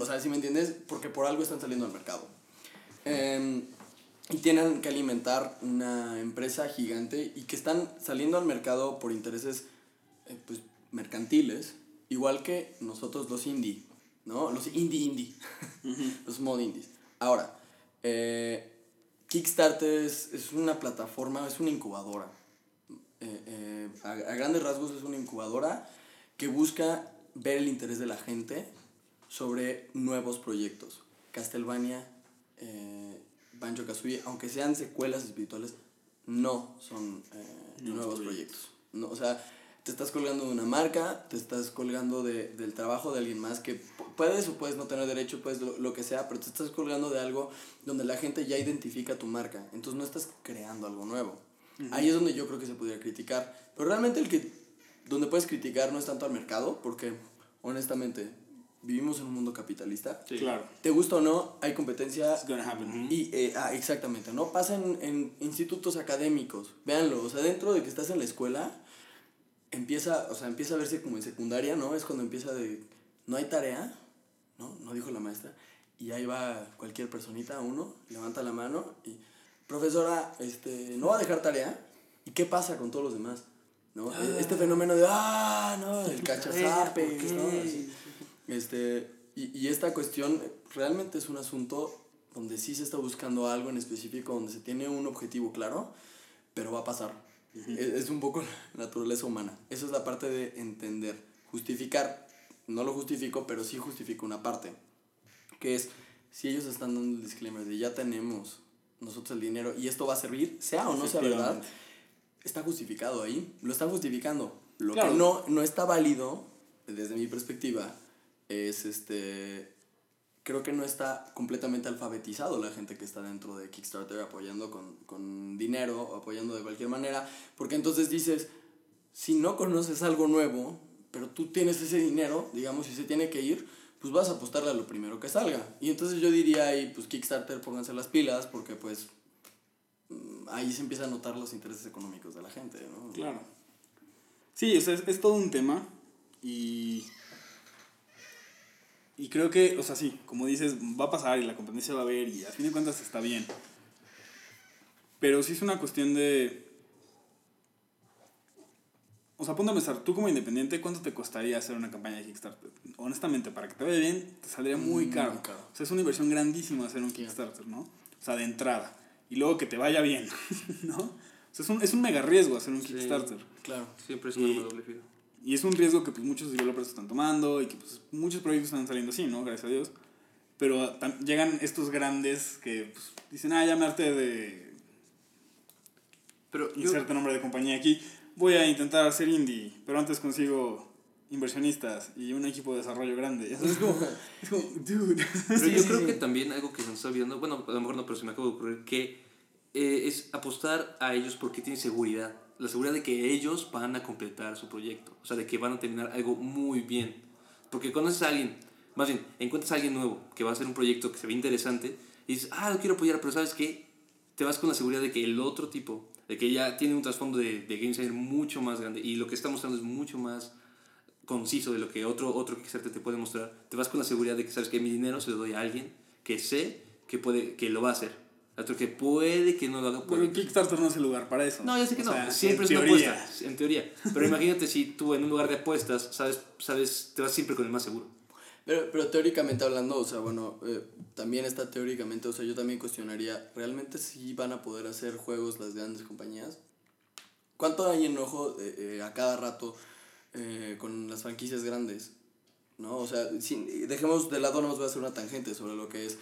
Speaker 3: O sea, si me entiendes, porque por algo están saliendo al mercado. Em, y tienen que alimentar una empresa gigante y que están saliendo al mercado por intereses eh, pues, mercantiles, igual que nosotros los indie, ¿no? Los indie indie, los mod indies. Ahora, eh, Kickstarter es, es una plataforma, es una incubadora. Eh, eh, a, a grandes rasgos es una incubadora que busca ver el interés de la gente sobre nuevos proyectos. Castlevania, eh, Banjo Kazooie, aunque sean secuelas espirituales, no son eh,
Speaker 1: Nuevos proyectos.
Speaker 3: No, o sea, te estás colgando de una marca, te estás colgando de, del trabajo de alguien más que pu- puedes o puedes no tener derecho, lo, lo que sea, pero te estás colgando de algo donde la gente ya identifica tu marca. Entonces no estás creando algo nuevo. Ahí es donde yo creo que se podría criticar. Pero realmente el que donde puedes criticar no es tanto al mercado, porque honestamente vivimos en un mundo capitalista.
Speaker 1: Sí. Claro.
Speaker 3: Te gusta o no, hay competencia
Speaker 1: It's gonna happen.
Speaker 3: y, eh, ah, exactamente, ¿no? Pasa en, en institutos académicos. Véanlo, o sea, dentro de que estás en la escuela, empieza, o sea, empieza a verse como en secundaria, ¿no? Es cuando empieza de, no hay tarea, ¿no? No dijo la maestra. Y ahí va cualquier personita, uno, levanta la mano y, profesora, este, ¿no va a dejar tarea? ¿Y qué pasa con todos los demás? ¿No? Este fenómeno de, ah, no, el cachazape, ¿no? Así. Este, y, y esta cuestión realmente es un asunto donde sí se está buscando algo en específico, donde se tiene un objetivo claro, pero va a pasar. es, es un poco la naturaleza humana. Esa es la parte de entender. Justificar, no lo justifico, pero sí justifico una parte, que es, si ellos están dando el disclaimer de ya tenemos nosotros el dinero y esto va a servir, sea o no sea verdad, está justificado ahí, lo están justificando. Lo
Speaker 1: Claro.
Speaker 3: que no, no está válido, desde mi perspectiva, es este. Creo que no está completamente alfabetizado la gente que está dentro de Kickstarter apoyando con, con dinero o apoyando de cualquier manera, porque entonces dices, si no conoces algo nuevo, pero tú tienes ese dinero, digamos, si se tiene que ir, pues vas a apostarle a lo primero que salga. Y entonces yo diría ahí, pues Kickstarter, pónganse las pilas, porque pues mm, ahí se empiezan a notar los intereses económicos de la gente, ¿no?
Speaker 1: Claro. Sí, es, es todo un tema y... Y creo que, o sea, sí, como dices, va a pasar y la competencia va a haber y a fin de cuentas está bien. Pero sí es una cuestión de... O sea, ponte a pensar, tú como independiente, ¿cuánto te costaría hacer una campaña de Kickstarter? Honestamente, para que te vaya bien, te saldría muy
Speaker 3: Muy
Speaker 1: caro.
Speaker 3: caro.
Speaker 1: O sea, es una inversión grandísima hacer un Kickstarter, ¿no? O sea, de entrada. Y luego que te vaya bien, ¿no? O sea, es un, es un mega riesgo hacer un
Speaker 2: Sí.
Speaker 1: Kickstarter.
Speaker 3: Claro.
Speaker 2: Siempre es un doble filo.
Speaker 1: Y es un riesgo que pues, muchos developers están tomando y que pues, muchos proyectos están saliendo así, ¿no? Gracias a Dios. Pero tam- llegan estos grandes que pues, dicen, ah, ya me harté de
Speaker 2: Pero yo,
Speaker 1: inserte nombre de compañía aquí. voy a intentar hacer indie, pero antes consigo inversionistas y un equipo de desarrollo grande. Es como, es como dude.
Speaker 2: Pero yo creo que también algo que se nos está olvidando, bueno, a lo mejor no, pero se me acaba de ocurrir, que eh, es apostar a ellos porque tienen seguridad. La seguridad de que ellos van a completar su proyecto. O sea, de que van a terminar algo muy bien. Porque conoces a alguien, más bien, encuentras a alguien nuevo que va a hacer un proyecto que se ve interesante y dices, ah, lo quiero apoyar, pero ¿sabes qué? Te vas con la seguridad de que el otro tipo, de que ya tiene un trasfondo de, de game designer mucho más grande y lo que está mostrando es mucho más conciso de lo que otro, otro Kickstarter te puede mostrar, te vas con la seguridad de que sabes que mi dinero se lo doy a alguien que sé que, puede, que lo va a hacer. Otro que puede que no lo haga.
Speaker 1: Pero Kickstarter no es el lugar para eso.
Speaker 2: no, ya sé que
Speaker 1: O
Speaker 2: no.
Speaker 1: sea,
Speaker 2: siempre es
Speaker 1: en
Speaker 2: una
Speaker 1: teoría.
Speaker 2: apuesta, en teoría. Pero imagínate si tú en un lugar de apuestas, sabes, sabes, te vas siempre con el más seguro.
Speaker 3: Pero, pero teóricamente hablando, o sea, bueno, eh, también está teóricamente, o sea, yo también cuestionaría, ¿realmente sí van a poder hacer juegos las grandes compañías? ¿Cuánto hay enojo eh, eh, a cada rato eh, con las franquicias grandes? ¿No? O sea, sin, dejemos de lado, no nos voy a hacer una tangente sobre lo que es,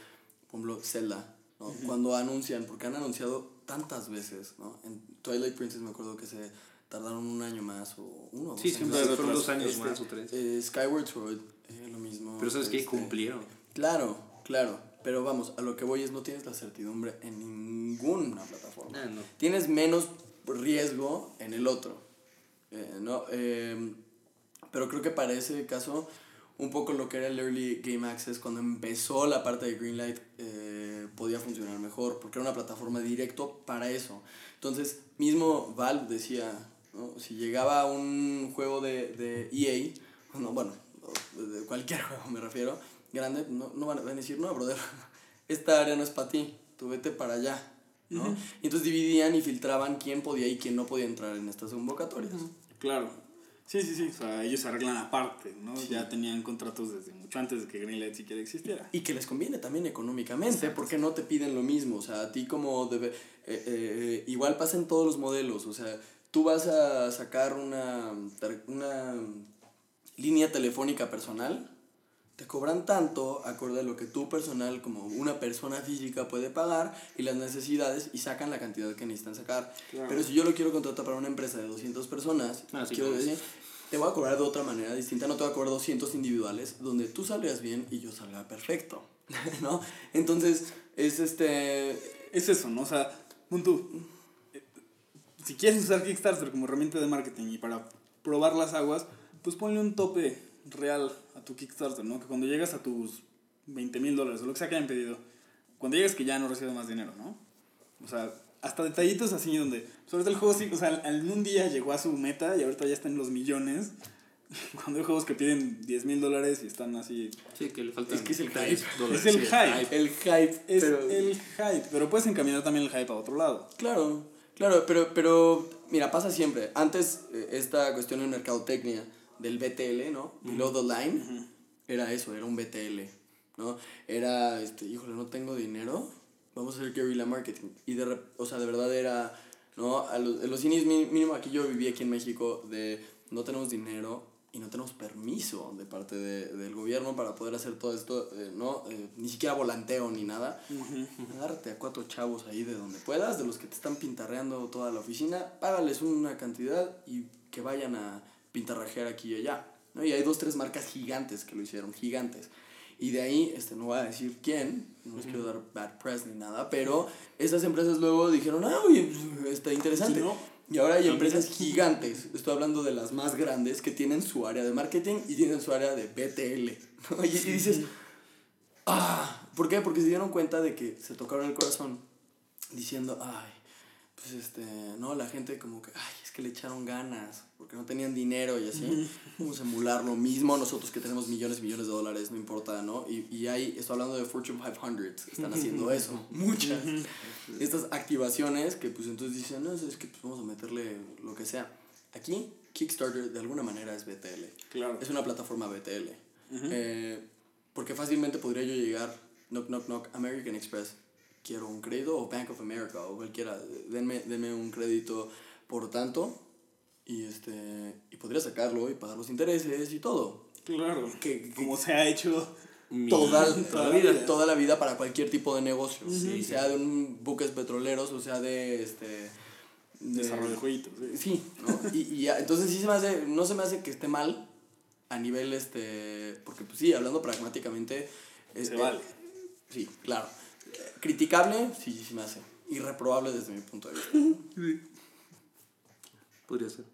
Speaker 3: por ejemplo, Zelda, ¿no? Cuando anuncian, porque han anunciado tantas veces, ¿no? En Twilight Princess me acuerdo que se tardaron un año más o uno o dos
Speaker 2: Sí,
Speaker 3: años.
Speaker 2: siempre
Speaker 1: Siempre
Speaker 2: fueron dos años
Speaker 3: Este,
Speaker 2: más o tres.
Speaker 3: eh, Skyward Sword, eh, lo mismo.
Speaker 2: Pero sabes que
Speaker 3: este,
Speaker 2: cumplieron.
Speaker 3: Claro, claro. Pero vamos, a lo que voy es no tienes la certidumbre en ninguna plataforma.
Speaker 2: Ah, no.
Speaker 3: Tienes menos riesgo en el otro. Eh, ¿no? Eh, pero creo que para ese caso, un poco lo que era el Early Game Access, cuando empezó la parte de Greenlight, eh, podía funcionar mejor, porque era una plataforma directo para eso. Entonces, mismo Valve decía, ¿no? si llegaba un juego de, de EA, no, bueno, de cualquier juego me refiero, grande, no, no van a decir, no, brother, esta área no es para ti, tú vete para allá. ¿no? Y entonces dividían y filtraban quién podía y quién no podía entrar en estas convocatorias.
Speaker 1: Claro. Sí, sí, sí. O sea, ellos arreglan aparte, ¿no? Ya tenían contratos desde mucho antes de que Greenlight siquiera existiera.
Speaker 3: Y que les conviene también económicamente, porque no te piden lo mismo. O sea, a ti como debe, eh, eh, igual pasa en todos los modelos. O sea, tú vas a sacar una, una línea telefónica personal, te cobran tanto acorde a lo que tú personal como una persona física puede pagar y las necesidades y sacan la cantidad que necesitan sacar.
Speaker 1: Claro.
Speaker 3: Pero si yo lo quiero contratar para una empresa de 200 personas,
Speaker 2: Ah, sí,
Speaker 3: quiero decir, te voy a cobrar de otra manera distinta, no te voy a cobrar 200 individuales donde tú salgas bien y yo salga perfecto, ¿no? Entonces, es este...
Speaker 1: Es eso, ¿no? O sea, eh, si quieres usar Kickstarter como herramienta de marketing y para probar las aguas, pues ponle un tope real a tu Kickstarter, ¿no? Que cuando llegas a tus 20 mil dólares o lo que sea que hayan pedido, cuando llegas que ya no recibes más dinero, ¿no? O sea, hasta detallitos así donde, sobre todo el juego sí, o sea, en un día llegó a su meta y ahorita ya está en los millones. Cuando hay juegos que piden 10 mil dólares y están así...
Speaker 2: Sí, que le faltan
Speaker 3: Es que es el hype.
Speaker 1: Es el
Speaker 2: Sí,
Speaker 1: hype.
Speaker 3: El hype,
Speaker 1: Es
Speaker 3: pero...
Speaker 1: el hype, pero puedes encaminar también el hype a otro lado.
Speaker 3: Claro, claro, pero, pero mira, pasa siempre. Antes, eh, esta cuestión en mercadotecnia del BTL, ¿no? Below the line, era eso, era un BTL, ¿no? Era, este, híjole, no tengo dinero, vamos a hacer guerrilla marketing. Y de, o sea, de verdad era, ¿no? A los, en los cines mínimo aquí yo viví aquí en México de no tenemos dinero y no tenemos permiso de parte de, del gobierno para poder hacer todo esto, eh, ¿no? Eh, ni siquiera volanteo ni nada. Agárrate a cuatro chavos ahí de donde puedas, de los que te están pintarreando toda la oficina, págales una cantidad y que vayan a pintarrajear aquí y allá. ¿no? Y hay dos, tres marcas gigantes que lo hicieron, gigantes. Y de ahí, este, no voy a decir quién, no les quiero dar bad press ni nada, pero estas empresas luego dijeron, ah, oye, está interesante.
Speaker 1: Sí, ¿no?
Speaker 3: Y ahora hay empresas gigantes, estoy hablando de las más grandes, que tienen su área de marketing y tienen su área de BTL. ¿no? Y, y dices, ah, ¿por qué? Porque se dieron cuenta de que se tocaron el corazón diciendo, ay, pues este, no, la gente como que, ay, es que le echaron ganas, porque no tenían dinero y así. Vamos a emular lo mismo nosotros que tenemos millones y millones de dólares, no importa, ¿no? Y, y hay, estoy hablando de Fortune 500, que están haciendo eso, muchas. Estas activaciones que pues entonces dicen, no, es que pues vamos a meterle lo que sea. Aquí, Kickstarter de alguna manera es BTL.
Speaker 1: Claro.
Speaker 3: Es una plataforma BTL. Eh, porque fácilmente podría yo llegar, knock, knock, knock, American Express, quiero un crédito, o Bank of America, o cualquiera, denme, denme un crédito por tanto, y, este, y podría sacarlo y pagar los intereses y todo.
Speaker 1: Claro.
Speaker 3: Que- que-
Speaker 1: como se ha hecho
Speaker 3: Toda,
Speaker 1: toda la vida.
Speaker 3: toda la vida para cualquier tipo de negocio,
Speaker 2: Sí.
Speaker 3: sea de un buques petroleros o sea de este
Speaker 1: Desarrollo de jueguitos.
Speaker 3: Sí, ¿no? y, y ya, entonces sí se me hace, no se me hace que esté mal a nivel, este, porque pues sí, hablando pragmáticamente.
Speaker 1: Se
Speaker 3: este,
Speaker 1: vale.
Speaker 3: Sí, claro. Eh, Criticable, sí, sí me hace. Irreprobable desde mi punto de vista.
Speaker 2: Podría ser.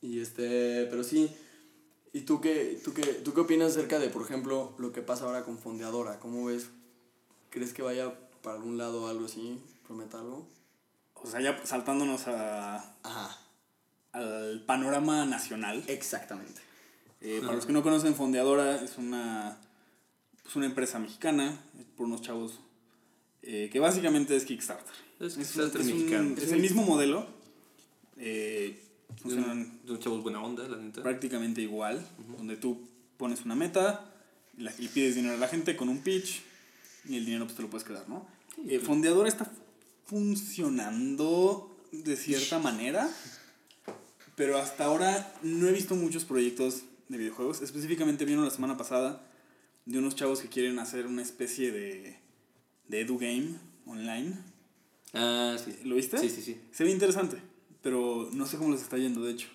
Speaker 3: Y este, pero sí. ¿Y tú qué, tú qué, tú qué opinas acerca de, por ejemplo, lo que pasa ahora con Fondeadora? ¿Cómo ves? ¿Crees que vaya para algún lado o algo así? ¿Prometa algo?
Speaker 1: O sea, ya saltándonos a,
Speaker 3: Ajá.
Speaker 1: al panorama nacional.
Speaker 3: Exactamente.
Speaker 1: Eh, para los que no conocen, Fondeadora es una, es una empresa mexicana por unos chavos eh, que básicamente es Kickstarter.
Speaker 2: Es
Speaker 1: un- un- el mismo modelo. eh, funcionan
Speaker 2: Son chavos buena onda, la neta.
Speaker 1: prácticamente igual, donde tú pones una meta y, la- y pides dinero a la gente con un pitch y el dinero pues te lo puedes quedar, ¿no? Eh, Fondeadora está funcionando de cierta manera, pero hasta ahora no he visto muchos proyectos de videojuegos. Específicamente vieron la semana pasada de unos chavos que quieren hacer una especie de, de edu game online.
Speaker 2: Ah, sí.
Speaker 1: ¿Lo viste?
Speaker 2: Sí, sí, sí.
Speaker 1: Se ve interesante, pero no sé cómo les está yendo, de hecho.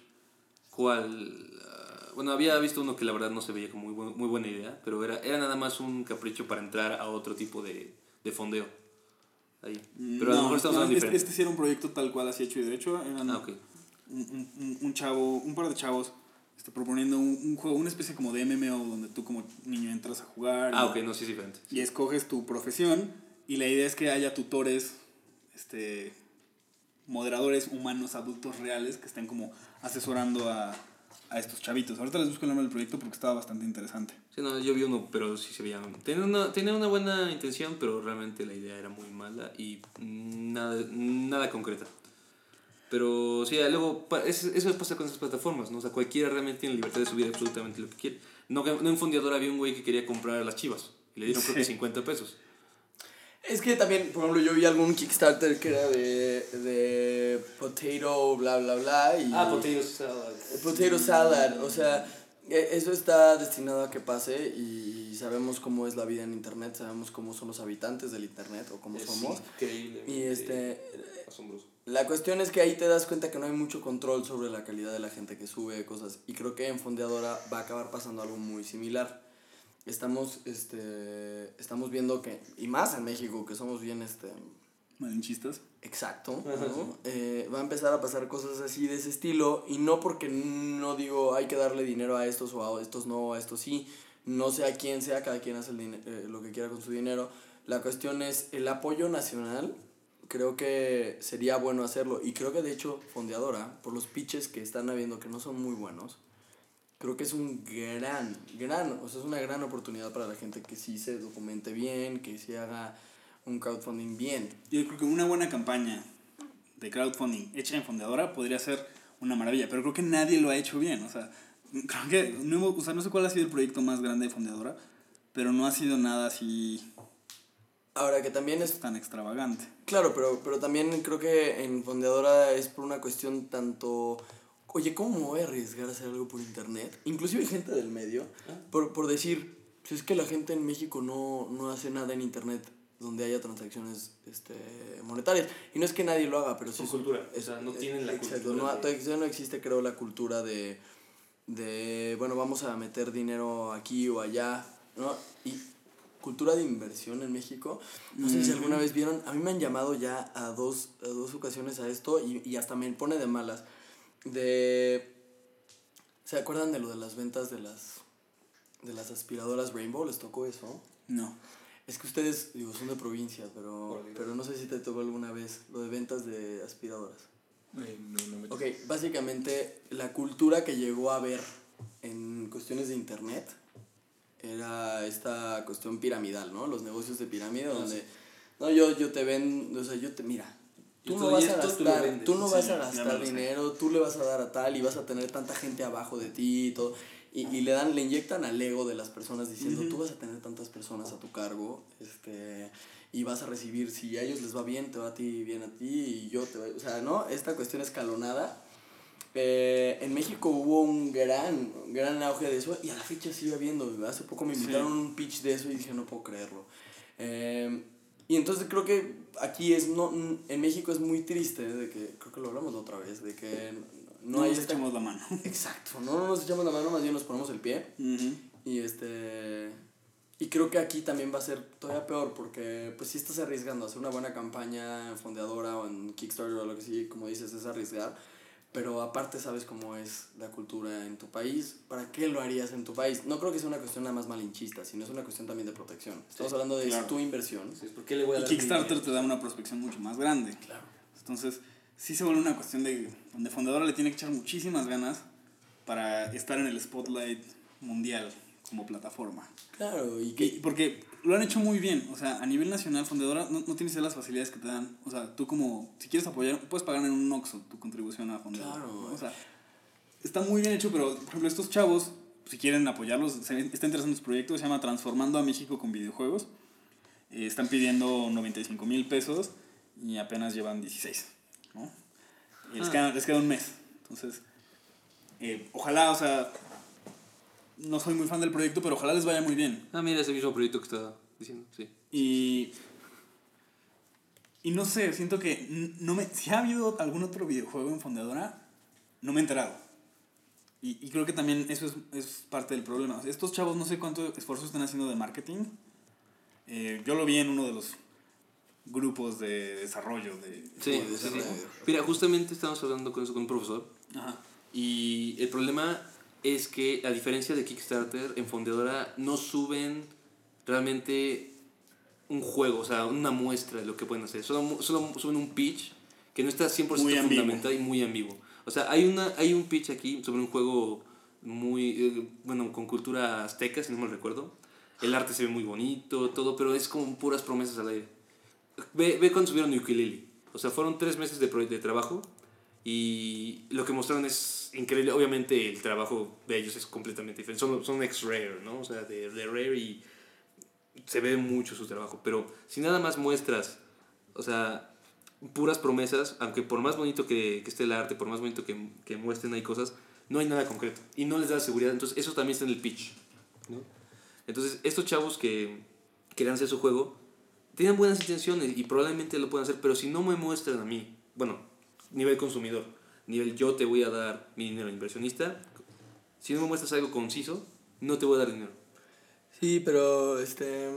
Speaker 2: ¿Cuál? Ah, bueno, había visto uno que la verdad no se veía como muy, bu- muy buena idea, pero era, era nada más un capricho para entrar a otro tipo de, de fondeo. Ahí. Pero a lo
Speaker 1: No,
Speaker 2: mejor estamos
Speaker 1: no,
Speaker 2: hablando
Speaker 1: este, este sí era un proyecto tal cual, así hecho y derecho. Eran
Speaker 2: Ah, ok.
Speaker 1: un, un- un- un chavo, un par de chavos este, proponiendo un, un juego, una especie como de MMO donde tú como niño entras a jugar
Speaker 2: Ah,
Speaker 1: y,
Speaker 2: ok, no, sí es diferente.
Speaker 1: y escoges tu profesión y la idea es que haya tutores, este, moderadores humanos, adultos reales que estén como asesorando a, a estos chavitos. Ahorita les busco el nombre del proyecto porque estaba bastante interesante.
Speaker 2: Sí, no, yo vi uno, pero sí se veía. Tenía una, tenía una buena intención, pero realmente la idea era muy mala y nada, nada concreta. Pero sí, luego eso pasa con esas plataformas, ¿no? O sea, cualquiera realmente tiene libertad de subir absolutamente lo que quiere. No, no en Fondeador había un güey que quería comprar las chivas y le dieron creo que
Speaker 1: Sí.
Speaker 2: 50 pesos.
Speaker 3: Es que también, por ejemplo, yo vi algún Kickstarter que era de, de potato, bla, bla, bla. Y
Speaker 2: Ah, salad.
Speaker 3: Potato salad, o sea, e- eso está destinado a que pase y sabemos cómo es la vida en Internet, sabemos cómo son los habitantes del Internet o cómo somos.
Speaker 2: increíble.
Speaker 3: Y este,
Speaker 2: Asombroso.
Speaker 3: la cuestión es que ahí te das cuenta que no hay mucho control sobre la calidad de la gente que sube cosas y creo que en Fondeadora va a acabar pasando algo muy similar. Estamos, este, estamos viendo que, y más en México, que somos bien, este,
Speaker 1: Malinchistas.
Speaker 3: Exacto, ¿no? Eh, va a empezar a pasar cosas así de ese estilo y no porque no digo hay que darle dinero a estos o a estos no, a estos sí, no sé a quién sea, cada quien hace el eh, lo que quiera con su dinero. La cuestión es el apoyo nacional, creo que sería bueno hacerlo y creo que de hecho Fondeadora, por los pitches que están habiendo que no son muy buenos, creo que es un gran, gran, o sea, es una gran oportunidad para la gente que sí se documente bien, que sí haga un crowdfunding bien.
Speaker 1: Yo creo que una buena campaña de crowdfunding hecha en Fondeadora podría ser una maravilla, pero creo que nadie lo ha hecho bien. O sea, creo que no, o sea, no sé cuál ha sido el proyecto más grande de Fondeadora, pero no ha sido nada así
Speaker 3: Ahora que también es
Speaker 1: tan extravagante.
Speaker 3: Claro, pero, pero también creo que en Fondeadora es por una cuestión tanto... Oye, ¿cómo me voy a arriesgar a hacer algo por internet? Inclusive gente del medio, por, por decir, si es que la gente en México no, no hace nada en internet donde haya transacciones este, monetarias. Y no es que nadie lo haga, pero sí... Es-
Speaker 2: cultura, o
Speaker 3: es-
Speaker 2: sea, no tienen la
Speaker 3: exacto,
Speaker 2: cultura
Speaker 3: no,
Speaker 2: de-
Speaker 3: todavía no existe, creo, la cultura de, de, bueno, vamos a meter dinero aquí o allá, ¿no? Y cultura de inversión en México. No sé si alguna vez vieron, a mí me han llamado ya a dos, a dos ocasiones a esto y, y hasta me pone de malas. De... ¿Se acuerdan de lo de las ventas de las, de las aspiradoras Rainbow? ¿Les tocó eso?
Speaker 1: No.
Speaker 3: Es que ustedes, digo, son de provincia, pero, pero no sé si te tocó alguna vez lo de ventas de aspiradoras.
Speaker 4: Eh, no, no me
Speaker 3: Ok, básicamente la cultura que llegó a ver en cuestiones de internet era esta cuestión piramidal, ¿no? Los negocios de pirámide donde, no, yo, yo te ven, o sea, yo te, mira, tú no vas a gastar,
Speaker 2: vendes.
Speaker 3: tú no vas a gastar dinero, tú le vas a dar a tal y vas a tener tanta gente abajo de ti y todo. Y, y le dan, le inyectan al ego de las personas diciendo, tú vas a tener tantas personas a tu cargo, este, y vas a recibir, si a ellos les va bien, te va a ti bien a ti, y yo te va, o sea, ¿no? Esta cuestión escalonada. Eh, en México hubo un gran, gran auge de eso y a la fecha sigue habiendo. Hace poco me invitaron a un pitch de eso y dije, no puedo creerlo. Eh, Y entonces creo que aquí es, no, en México es muy triste, de que, creo que lo hablamos la otra vez, de que no,
Speaker 1: No,
Speaker 3: hay
Speaker 1: nos
Speaker 3: esta-
Speaker 1: echamos la mano.
Speaker 3: Exacto, no nos echamos la mano, más bien nos ponemos el pie. Y este y creo que aquí también va a ser todavía peor porque pues si estás arriesgando a hacer una buena campaña en fondeadora o en Kickstarter o lo que sí, como dices, es arriesgar. Pero aparte sabes cómo es la cultura en tu país, ¿para qué lo harías en tu país? No creo que sea una cuestión nada más malinchista, sino es una cuestión también de protección. Estamos hablando de
Speaker 1: claro.
Speaker 3: tu inversión.
Speaker 2: ¿Por qué le voy a
Speaker 1: Y Kickstarter
Speaker 2: dinero?
Speaker 1: te da una prospección mucho más grande.
Speaker 3: Claro.
Speaker 1: Entonces, sí se vuelve una cuestión de donde Fundadora le tiene que echar muchísimas ganas para estar en el spotlight mundial como plataforma.
Speaker 3: Claro, y
Speaker 1: Y-
Speaker 3: que
Speaker 1: porque lo han hecho muy bien. O sea, a nivel nacional, Fundadora no, no tienes las facilidades que te dan. O sea, tú como, si quieres apoyar, puedes pagar en un Oxxo tu contribución a Fundadora.
Speaker 3: Claro,
Speaker 1: ¿no? O sea, está muy bien hecho, pero, por ejemplo, estos chavos, si quieren apoyarlos, está interesante su proyecto, se llama Transformando a México con videojuegos. Eh, están pidiendo 95 mil pesos y apenas llevan 16, ¿no? Y les,
Speaker 2: Ah.
Speaker 1: queda, les queda un mes. Entonces, eh, ojalá, o sea, no soy muy fan del proyecto, pero ojalá les vaya muy bien.
Speaker 2: Ah, mira ese mismo proyecto que estaba diciendo, sí.
Speaker 1: Y. Y no sé, siento que no me, si ha habido algún otro videojuego en Fundadora, no me he enterado. Y, y creo que también eso es, es parte del problema. Estos chavos no sé cuánto esfuerzo están haciendo de marketing. Eh, yo lo vi en uno de los grupos de desarrollo de...
Speaker 2: Sí,
Speaker 3: de
Speaker 2: sí, sí.
Speaker 3: desarrollo.
Speaker 2: Mira, justamente estábamos hablando con eso con un profesor
Speaker 1: Ajá.
Speaker 2: y el problema es que a diferencia de Kickstarter, en Fondeadora no suben realmente un juego, o sea, una muestra de lo que pueden hacer. Solo, solo suben un pitch que no está 100%
Speaker 1: Muy
Speaker 2: fundamentado y muy ambiguo. O sea, hay, una, hay un pitch aquí sobre un juego muy, eh, bueno, con cultura azteca, si no me recuerdo. El arte se ve muy bonito, todo, pero es como puras promesas al aire. Ve, ve cuando subieron Ukulele. O sea, fueron tres meses de, de trabajo y lo que mostraron es increíble. Obviamente el trabajo de ellos es completamente diferente. Son, son ex-Rare, ¿no? O sea, de, de Rare y se ve mucho su trabajo. Pero si nada más muestras, o sea, puras promesas, aunque por más bonito que, que esté el arte, por más bonito que, que muestren hay cosas, no hay nada concreto. Y no les da seguridad. Entonces eso también está en el pitch, ¿no? Entonces estos chavos que querían hacer su juego, tenían buenas intenciones y probablemente lo pueden hacer, pero si no me muestran a mí, bueno, nivel consumidor, nivel yo te voy a dar mi dinero inversionista, si no me muestras algo conciso, no te voy a dar dinero.
Speaker 3: Sí, pero este.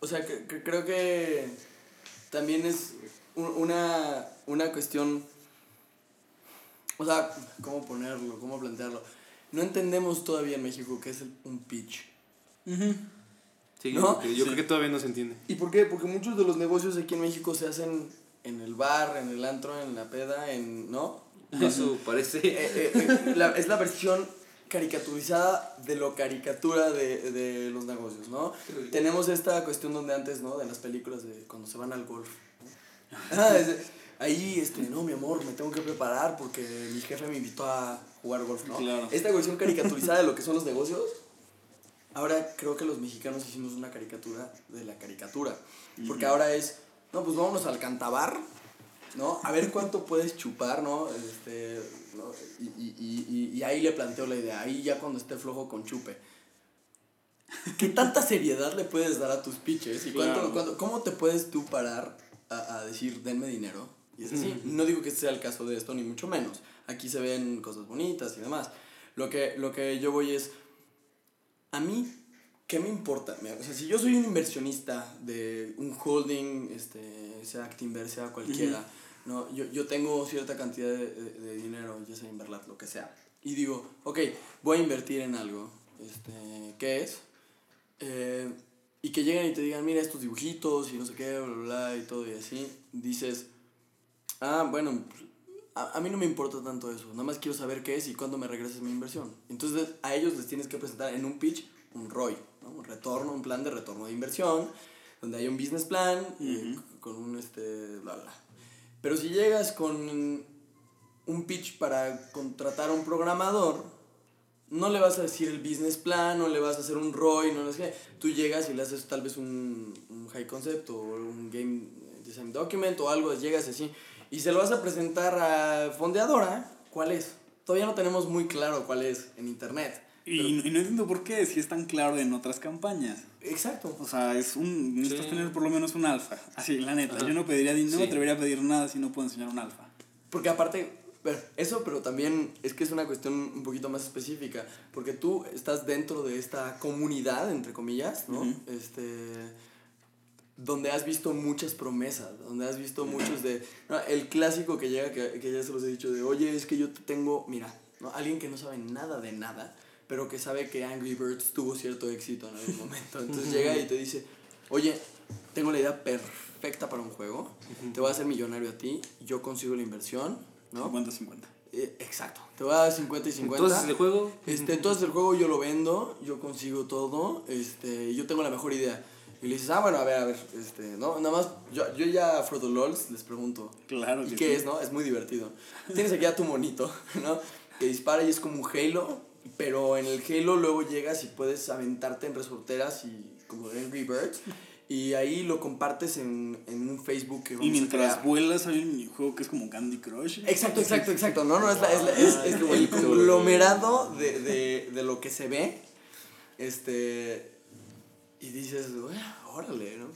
Speaker 3: O sea, que, que creo que también es un- una, una cuestión. O sea, ¿cómo ponerlo? ¿Cómo plantearlo? No entendemos todavía en México qué es el- un pitch.
Speaker 2: Sí,
Speaker 3: ¿No?
Speaker 2: yo,
Speaker 1: Sí.
Speaker 2: creo que todavía no se entiende.
Speaker 3: ¿Y por qué? Porque muchos de los negocios aquí en México se hacen en el bar, en el antro, en la peda, en. ¿No?
Speaker 2: Eso parece...
Speaker 3: Eh, eh, la- es la versión caricaturizada de lo caricatura de, de los negocios, ¿no? Tenemos esta cuestión donde antes, ¿no? De las películas de cuando se van al golf. ¿no? Ah, es ahí, este, no, mi amor, me tengo que preparar porque mi jefe me invitó a jugar golf, ¿no?
Speaker 1: Claro.
Speaker 3: Esta versión caricaturizada de lo que son los negocios. Ahora creo que los mexicanos hicimos una caricatura de la caricatura. Porque ahora es, no, pues vámonos al cantabar, ¿no? A ver cuánto puedes chupar, ¿no? Este, ¿no? Y, y, y, y- ahí le planteo la idea, ahí ya cuando esté flojo con chupe. ¿Qué tanta seriedad le puedes dar a tus pitches? ¿Y cuánto,
Speaker 1: Claro.
Speaker 3: cuánto- cómo te puedes tú parar a, a decir, denme dinero? Y es así. No digo que sea el caso de esto, ni mucho menos. Aquí se ven cosas bonitas y demás. Lo que, lo que yo voy es, a mí, ¿qué me importa? Mira, O sea, si yo soy un inversionista de un holding, este, sea Actinver, sea cualquiera, ¿no? yo, yo tengo cierta cantidad de, de- de dinero, ya sea Inverlat, lo que sea, y digo, ok, voy a invertir en algo, este, ¿qué es? Eh, y que lleguen y te digan, mira estos dibujitos y no sé qué, bla, bla, bla, y todo y así, dices, ah, bueno, a, a mí no me importa tanto eso, nada más quiero saber qué es y cuándo me regreses mi inversión. Entonces a ellos les tienes que presentar en un pitch un ROI, ¿no? un retorno, un plan de retorno de inversión, donde hay un business plan eh, con un este, bla, bla. Pero si llegas con un pitch para contratar a un programador, no le vas a decir el business plan, no le vas a hacer un ROI, no sé. Tú llegas y le haces tal vez un, un high concept o un game design document o algo, llegas así y se lo vas a presentar a Fondeadora, ¿cuál es? Todavía no tenemos muy claro cuál es en internet.
Speaker 1: Y, y no entiendo por qué, si es tan claro en otras campañas.
Speaker 3: Exacto.
Speaker 1: O sea, es un. Necesitas
Speaker 2: Sí.
Speaker 1: tener por lo menos un alfa. Así, la neta. Yo no pediría, no me
Speaker 2: Sí.
Speaker 1: atrevería a pedir nada si no puedo enseñar un alfa.
Speaker 3: Porque aparte, eso, pero también es que es una cuestión un poquito más específica, porque tú estás dentro de esta comunidad, entre comillas, ¿no? Este donde has visto muchas promesas, donde has visto muchos de... no, el clásico que llega, que, que ya se los he dicho, de, oye, es que yo te tengo, mira, ¿no? alguien que no sabe nada de nada, pero que sabe que Angry Birds tuvo cierto éxito en algún momento. Entonces llega y te dice, oye, tengo la idea perfecta para un juego, te voy a hacer millonario a ti, yo consigo la inversión, ¿no?
Speaker 1: 50-50.
Speaker 3: Eh, exacto, te voy a dar 50 y 50.
Speaker 2: Entonces, el juego.
Speaker 3: Este, entonces el juego yo lo vendo, yo consigo todo, este, yo tengo la mejor idea. Y le dices, ah, bueno, a ver, a ver, este, ¿no? Nada más, yo, yo ya a Frodo LOLs les pregunto,
Speaker 1: Claro
Speaker 3: ¿y
Speaker 1: que
Speaker 3: qué
Speaker 1: sí.
Speaker 3: es, no? Es muy divertido. Tienes aquí a tu monito, ¿no? Que dispara y es como un Halo, pero en el Halo luego llegas y puedes aventarte en resorteras y como de Angry Birds. Y ahí lo compartes en, en un Facebook que vamos
Speaker 1: Y
Speaker 3: a
Speaker 1: mientras
Speaker 3: crear.
Speaker 1: vuelas hay un juego que es como Candy Crush.
Speaker 3: Exacto, exacto, exacto. No, no, es, la- es, la- es, es el conglomerado de, de, de lo que se ve. Este. Y dices, "Güey, órale, ¿no?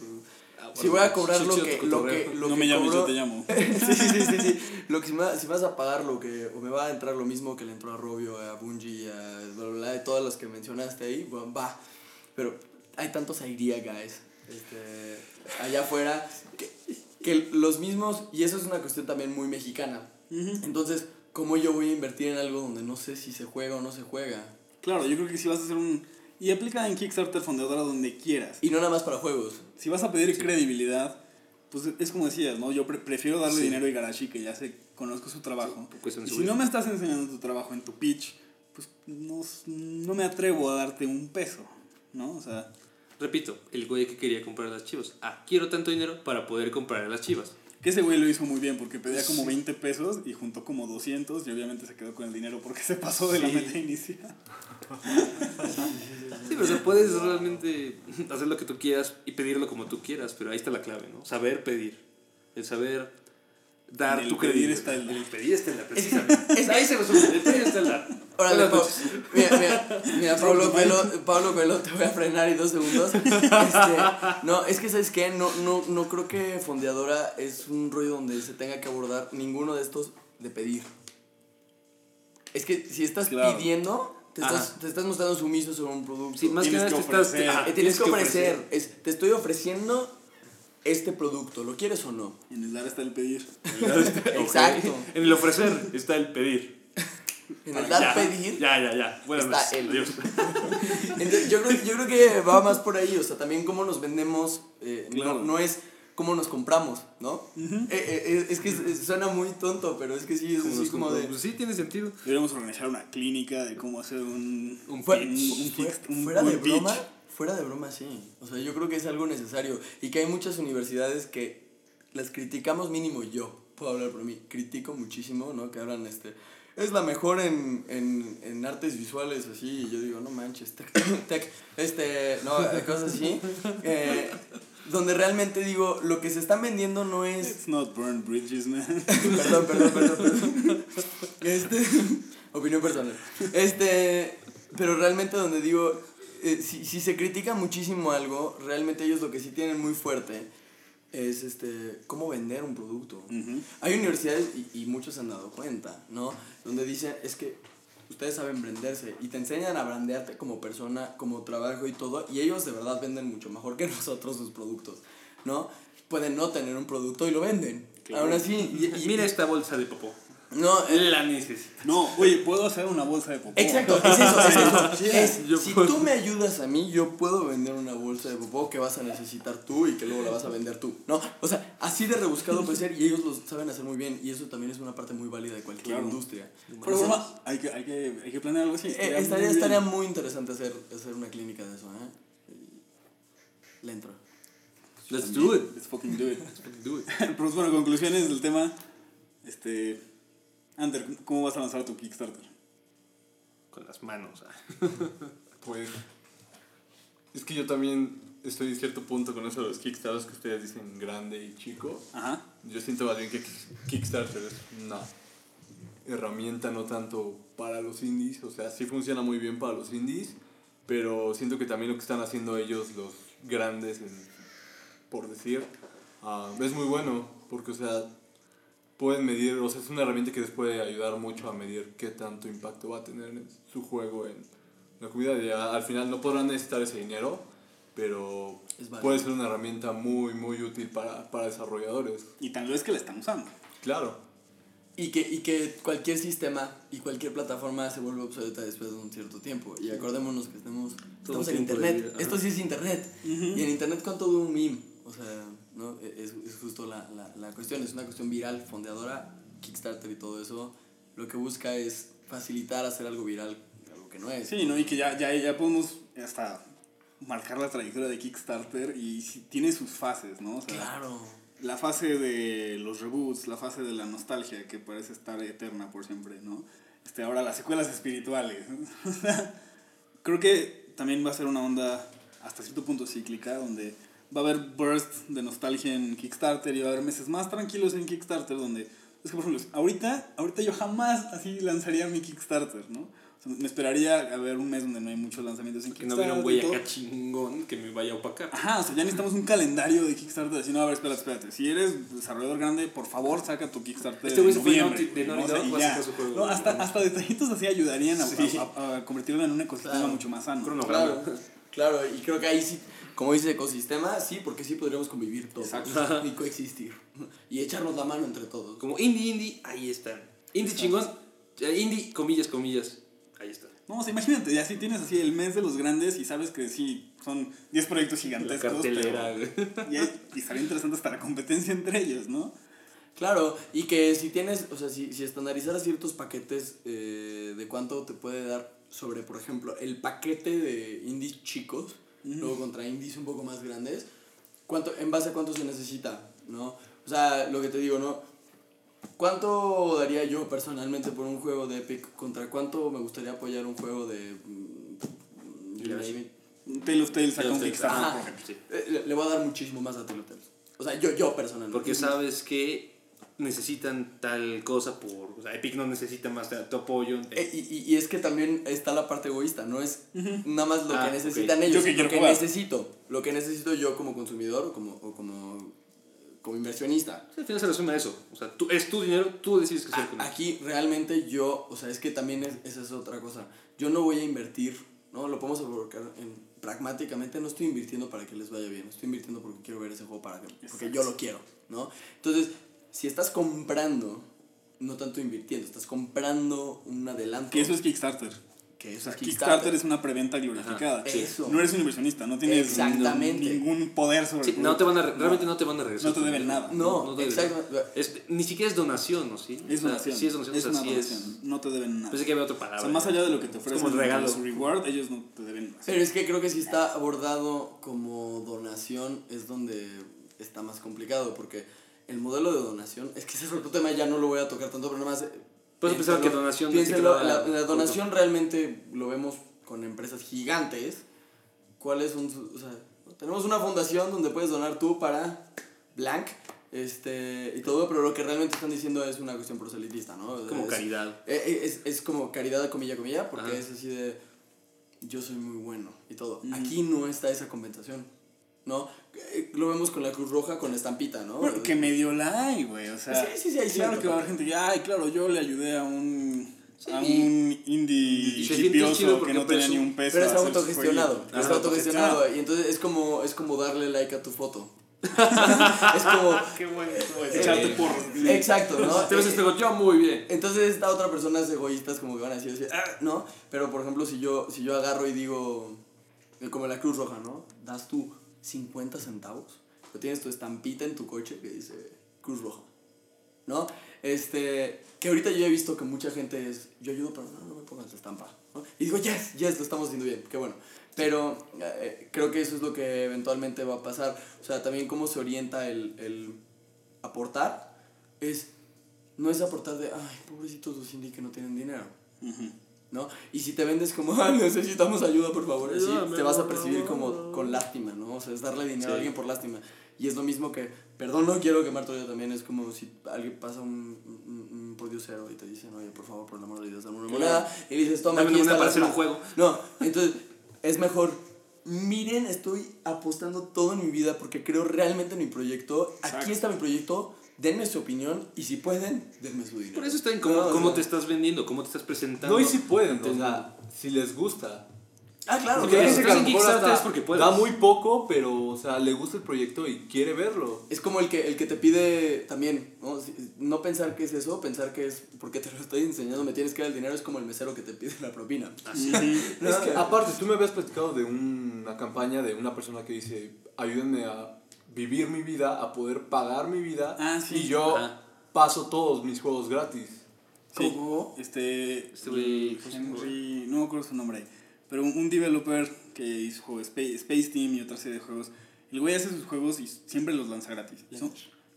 Speaker 3: Si voy a cobrar lo que, lo que, lo
Speaker 1: no
Speaker 3: que
Speaker 1: me llames,
Speaker 3: cobro-
Speaker 1: yo te llamo.
Speaker 3: sí, sí, sí, sí. Lo que si, me, si me vas a pagar lo que. O me va a entrar lo mismo que le entró a Robio, a Bungie, a bla, bla, bla, de todas las que mencionaste ahí, bueno, va. Pero hay tantos idea guys este, allá afuera que, que los mismos. Y eso es una cuestión también muy mexicana. Entonces, ¿cómo yo voy a invertir en algo donde no sé si se juega o no se juega?
Speaker 1: Claro, yo creo que si vas a hacer un... Y aplica en Kickstarter Fondeadora donde quieras.
Speaker 3: Y no nada más para juegos.
Speaker 1: Si vas a pedir credibilidad, pues es como decías, ¿no? Yo pre- prefiero darle
Speaker 2: Sí.
Speaker 1: dinero a Igarashi, que ya sé, conozco su trabajo.
Speaker 2: por cuestión
Speaker 1: y si no me estás enseñando tu trabajo en tu pitch, pues no, no me atrevo a darte un peso, ¿no? O sea,
Speaker 2: Repito, el güey que quería comprar las chivas. Ah, quiero tanto dinero para poder comprar las chivas.
Speaker 1: que ese güey lo hizo muy bien porque pedía como 20 pesos y juntó como 200 y obviamente se quedó con el dinero porque se pasó de la
Speaker 2: Sí.
Speaker 1: meta inicial.
Speaker 2: Sí, o sea, puedes realmente hacer lo que tú quieras y pedirlo como tú quieras, pero ahí está la clave, ¿no? Saber pedir. El saber dar
Speaker 1: En el
Speaker 2: tu
Speaker 1: pedir
Speaker 2: credibilidad.
Speaker 1: está el-
Speaker 2: En el pedir está el dar, precisamente. ahí se resume. El pedir está el dar.
Speaker 3: Órale,
Speaker 2: noches.
Speaker 3: mira, mira, mira, Pablo Velo, Pablo Velo, te voy a frenar y dos segundos. Este, no, es que, ¿sabes qué? No, no, no creo que Fondeadora es un rollo donde se tenga que abordar ninguno de estos de pedir. Es que si estás
Speaker 1: Claro.
Speaker 3: pidiendo, te estás, te estás mostrando sumiso sobre un producto.
Speaker 2: Sí, más que
Speaker 1: Tienes
Speaker 2: nada
Speaker 1: que
Speaker 2: te estás.
Speaker 1: ofrecer.
Speaker 2: ajá,
Speaker 3: Eh, tienes que ofrecer. Es, te estoy ofreciendo este producto. ¿Lo quieres o no?
Speaker 1: En el dar está el pedir.
Speaker 3: Exacto.
Speaker 2: En el ofrecer está el pedir.
Speaker 3: En el dar
Speaker 2: Ya,
Speaker 3: pedir.
Speaker 2: Ya, ya, ya. Buenas
Speaker 3: Está.
Speaker 2: Adiós.
Speaker 3: Entonces, yo, creo, yo creo que va más por ahí, o sea, también cómo nos vendemos, eh, no- no, es cómo nos compramos, ¿no? Eh, eh, es que es- es- suena muy tonto, pero es que sí, es
Speaker 2: Como
Speaker 3: así como de...
Speaker 2: Pues sí, tiene sentido.
Speaker 1: Deberíamos organizar una clínica de cómo hacer un,
Speaker 2: Un
Speaker 3: Fue-
Speaker 1: un, un
Speaker 3: fue-
Speaker 1: fix- un
Speaker 3: fuera de
Speaker 1: pitch.
Speaker 3: broma, fuera de broma, sí. O sea, yo creo que es algo necesario y que hay muchas universidades que las criticamos mínimo yo, puedo hablar por mí, critico muchísimo, ¿no? Que hablan, este, es la mejor en, en, en artes visuales, así, y yo digo, no manches, tech, tech, este, no, cosas así, eh, donde realmente digo, lo que se están vendiendo no es
Speaker 1: It's not burn bridges, man.
Speaker 3: perdón, perdón, perdón, perdón. Este, opinión personal. Este, pero realmente donde digo, eh, si, si se critica muchísimo algo, realmente ellos lo que sí tienen muy fuerte es este, cómo vender un producto. Hay universidades, y, y muchos se han dado cuenta, ¿no? Donde dicen, es que ustedes saben venderse y te enseñan a brandearte como persona, como trabajo y todo, y ellos de verdad venden mucho mejor que nosotros sus productos, ¿no? Pueden no tener un producto y lo venden.
Speaker 1: Claro.
Speaker 3: Aún así, y, y-
Speaker 2: Mira esta bolsa de popó.
Speaker 3: No, eh,
Speaker 2: La necesito.
Speaker 1: No, oye, puedo hacer una bolsa de popó.
Speaker 3: Exacto, es eso, es eso.
Speaker 1: Sí,
Speaker 3: Es,
Speaker 2: yo
Speaker 3: si
Speaker 2: puedo.
Speaker 3: tú me ayudas a mí, yo puedo vender una bolsa de popó que vas a necesitar tú y que luego la vas a vender tú. No, o sea, así de rebuscado puede ser y ellos lo saben hacer muy bien y eso también es una parte muy válida de cualquier
Speaker 1: Claro.
Speaker 3: industria.
Speaker 1: Pero broma, hay que, hay, que, hay que planear algo así.
Speaker 3: Eh, estaría, estaría muy interesante hacer, hacer una clínica de eso, ¿eh? Le entro.
Speaker 2: Let's do it.
Speaker 1: Let's fucking do it.
Speaker 2: Do it.
Speaker 1: Pero bueno, conclusiones del tema. Este. Ander, ¿cómo vas a lanzar tu Kickstarter?
Speaker 2: Con las manos. ah.
Speaker 4: Pues es que yo también estoy en cierto punto con eso de los Kickstarters que ustedes dicen grande y chico.
Speaker 1: Ajá.
Speaker 4: Yo siento más bien que Kickstarter es una herramienta no tanto para los indies, o sea, sí funciona muy bien para los indies, pero siento que también lo que están haciendo ellos, los grandes, en- por decir, ah, es muy bueno, porque, o sea, pueden medir, o sea, es una herramienta que les puede ayudar mucho a medir qué tanto impacto va a tener en su juego en la comunidad. Y al final no podrán necesitar ese dinero, pero puede ser una herramienta muy, muy útil para, para desarrolladores.
Speaker 1: Y tan lo es que la están usando.
Speaker 4: Claro.
Speaker 3: Y que, y que cualquier sistema y cualquier plataforma se vuelve obsoleta después de un cierto tiempo. Y acordémonos que estamos, estamos en internet. Esto sí es internet. Y en internet cuánto dura un meme. O sea, ¿no? E- es, es justo la, la, la cuestión. Es una cuestión viral, fondeadora, Kickstarter y todo eso. Lo que busca es facilitar hacer algo viral, algo que no es.
Speaker 1: Sí, ¿no? Y que ya, ya, ya podemos hasta marcar la trayectoria de Kickstarter y tiene sus fases, ¿no? O sea,
Speaker 3: Claro.
Speaker 1: La fase de los reboots, la fase de la nostalgia que parece estar eterna por siempre, ¿no? Este, ahora las secuelas espirituales. Creo que también va a ser una onda hasta cierto punto cíclica, donde va a haber bursts de nostalgia en Kickstarter y va a haber meses más tranquilos en Kickstarter, donde... Es que, por ejemplo, ahorita, ahorita yo jamás así lanzaría mi Kickstarter, ¿no? O sea, me esperaría a ver un mes donde no hay muchos lanzamientos en
Speaker 2: Que no
Speaker 1: Kickstarter.
Speaker 2: hubiera un güey acá chingón que me vaya a opacar.
Speaker 1: Ajá, o sea, ya necesitamos un calendario de Kickstarter. Decir, no, a ver, espérate, espérate. Si eres desarrollador grande, por favor, saca tu Kickstarter.
Speaker 2: Este
Speaker 1: en
Speaker 2: se fue de
Speaker 1: noviembre,
Speaker 2: Naughty- de
Speaker 1: ¿no? Ya. No, hasta, hasta detallitos así ayudarían a,
Speaker 2: Sí.
Speaker 1: a- a- a convertirlo en un ecosistema
Speaker 3: Claro.
Speaker 1: mucho más sano.
Speaker 2: Cronograma.
Speaker 3: Claro, claro, y creo que ahí sí, como dice ecosistema, sí, porque sí podríamos convivir todos
Speaker 1: Exacto.
Speaker 3: y coexistir y echarnos la mano entre todos.
Speaker 2: Como indie, indie, ahí están. Indie chingón, eh, indie, comillas, comillas, ahí está.
Speaker 1: No, o sea, imagínate, ya si tienes así el mes de los grandes y sabes que sí, son 10 proyectos
Speaker 2: La
Speaker 1: gigantescos.
Speaker 2: cartelera,
Speaker 1: pero-
Speaker 2: güey.
Speaker 1: y, hay- y estaría interesante hasta la competencia entre ellos, ¿no?
Speaker 3: Claro, y que si tienes, o sea, si, si estandarizaras ciertos paquetes eh, de cuánto te puede dar sobre, por ejemplo, el paquete de indies chicos, luego contra indies un poco más grandes, cuánto, en base a cuánto se necesita, ¿no? O sea, lo que te digo, ¿no? ¿Cuánto daría yo personalmente por un juego de Epic contra cuánto me gustaría apoyar un juego de... mm?
Speaker 1: Tale of Tales saca un
Speaker 2: Tale
Speaker 1: Kickstarter, por ejemplo.
Speaker 3: Eh, Le, le voy a dar muchísimo más a Telltale. O sea, yo, yo personalmente.
Speaker 2: Porque sabes que necesitan tal cosa por... O sea, Epic no necesita más de tu apoyo.
Speaker 3: Eh, y, y, y es que también está la parte egoísta, no es nada más lo
Speaker 2: Ah,
Speaker 3: que necesitan
Speaker 2: ok.
Speaker 3: ellos,
Speaker 1: Yo que
Speaker 3: lo que
Speaker 1: jugar.
Speaker 3: necesito, lo que necesito yo como consumidor o como, o como, como inversionista.
Speaker 2: Al final se resume a eso. O sea, tú, es tu dinero, tú decides qué hacer con
Speaker 3: aquí realmente yo, o sea, es que también es, esa es otra cosa. Yo no voy a invertir, ¿no? Lo podemos abordar en, pragmáticamente, no estoy invirtiendo para que les vaya bien, estoy invirtiendo porque quiero ver ese juego para que, porque yo lo quiero, ¿no? Entonces, si estás comprando, no tanto invirtiendo, estás comprando un adelanto.
Speaker 1: Que eso es Kickstarter.
Speaker 3: que
Speaker 1: O
Speaker 3: eso
Speaker 1: sea,
Speaker 3: es
Speaker 1: Kickstarter es una preventa glorificada.
Speaker 3: Eso.
Speaker 1: No eres un inversionista, no tienes
Speaker 3: Exactamente.
Speaker 1: ningún poder sobre
Speaker 2: Sí,
Speaker 1: el
Speaker 2: no te van a, realmente no te van a regresar.
Speaker 1: No te deben nada.
Speaker 3: No,
Speaker 2: no te deben
Speaker 3: exacto.
Speaker 2: nada. Es, ni siquiera es donación, ¿no? ¿Sí?
Speaker 1: Es donación.
Speaker 2: Sí es donación,
Speaker 1: Es
Speaker 2: o sea,
Speaker 1: una
Speaker 2: sí
Speaker 1: donación.
Speaker 2: es...
Speaker 1: No te deben nada.
Speaker 2: Pensé que había otra
Speaker 1: o
Speaker 2: palabra.
Speaker 1: sea, más allá de lo que te ofrecen
Speaker 2: como el regalo.
Speaker 1: su reward, ellos no te deben nada.
Speaker 3: Pero es que creo que si está abordado como donación es donde está más complicado, porque el modelo de donación, es que ese es otro tema, ya no lo voy a tocar tanto, pero nada más... eh,
Speaker 2: Puedes pensar que donación queda
Speaker 3: la, la
Speaker 2: corto.
Speaker 3: donación realmente lo vemos con empresas gigantes. ¿Cuáles son sus...? O sea, tenemos una fundación donde puedes donar tú para blank, este, y todo, pero lo que realmente están diciendo es una cuestión proselitista, ¿no?
Speaker 2: Como
Speaker 3: Es-
Speaker 2: caridad.
Speaker 3: eh, eh, Es, es como caridad, comilla, comilla, porque
Speaker 2: Ajá.
Speaker 3: es así de yo soy muy bueno y todo. Aquí no está esa compensación, ¿no? Eh, Lo vemos con la Cruz Roja, con la estampita, ¿no?
Speaker 1: Bueno, que medio la hay, güey. O sea,
Speaker 3: Sí, sí, sí, hay
Speaker 1: claro
Speaker 3: cierto,
Speaker 1: que va a haber gente que, ay, claro, yo le ayudé a un, a
Speaker 2: Sí.
Speaker 1: un indie hipioso
Speaker 2: chido
Speaker 1: que
Speaker 2: porque
Speaker 1: no tenía ni un peso.
Speaker 3: Pero es
Speaker 1: a
Speaker 3: autogestionado, es autogestionado. Y entonces es como, es como darle like a tu foto. es como...
Speaker 2: Qué bueno.
Speaker 1: Echarte porros.
Speaker 3: Exacto, ¿no?
Speaker 2: Te ves
Speaker 3: Eh,
Speaker 2: este yo muy bien.
Speaker 3: Entonces esta otra persona es egoístas como que van a decir, así, "Ah", ¿no? Pero por ejemplo, si yo, si yo agarro y digo, eh, como la Cruz Roja, ¿no? Das tú 50 centavos, pero tienes tu estampita en tu coche que dice Cruz Roja, ¿no? Este, que ahorita yo he visto que mucha gente es, yo ayudo, pero no, no me pongas la estampa, ¿no? Y digo, yes, yes, lo estamos haciendo bien, qué bueno. Pero eh, creo que eso es lo que eventualmente va a pasar. O sea, también cómo se orienta el, el aportar es no es aportar de, ay, pobrecitos los indie que no tienen dinero,
Speaker 1: Ujú.
Speaker 3: ¿No? Y si te vendes como, ah, necesitamos ayuda, por favor, así, te vas a percibir como con lástima, ¿no? O sea, es darle dinero
Speaker 2: Sí.
Speaker 3: a alguien por lástima. Y es lo mismo que, perdón, no quiero quemar todo también, es como si alguien pasa un, un, un por Dios cero y te dicen, oye, por favor, por el amor de Dios, dame una moneda. Y dices, toma,
Speaker 2: Dame
Speaker 3: aquí
Speaker 2: una para hacer un juego.
Speaker 3: No, entonces es mejor. Miren, estoy apostando todo en mi vida porque creo realmente en mi proyecto.
Speaker 1: Exacto.
Speaker 3: Aquí está mi proyecto. Denme su opinión y si pueden, denme su dinero.
Speaker 2: Por eso está en cómo,
Speaker 3: No, o
Speaker 2: cómo
Speaker 3: sea-
Speaker 2: te estás vendiendo, cómo te estás presentando.
Speaker 4: No, y si pueden, o sea, si les gusta.
Speaker 3: Ah, claro.
Speaker 2: Porque que Kickstarter
Speaker 4: hasta
Speaker 2: es porque puedes.
Speaker 4: Da muy poco, pero, o sea, le gusta el proyecto y quiere verlo.
Speaker 3: Es como el que, el que te pide también, ¿no? Si- no pensar que es eso, pensar que es porque te lo estoy enseñando, me tienes que dar el dinero, es como el mesero que te pide la propina. No,
Speaker 4: Es que, aparte, tú me habías platicado de una campaña de una persona que dice, ayúdenme a vivir mi vida, a poder pagar mi vida.
Speaker 1: Ah, sí.
Speaker 4: Y yo
Speaker 2: Ajá.
Speaker 4: paso todos mis juegos gratis.
Speaker 1: Sí,
Speaker 3: ¿Cómo?
Speaker 1: este,
Speaker 2: Este
Speaker 1: el Henry, no me acuerdo su nombre, pero un, un developer que hizo juegos Space, Space Team y otra serie de juegos. El güey hace sus juegos y siempre los lanza gratis. Y son,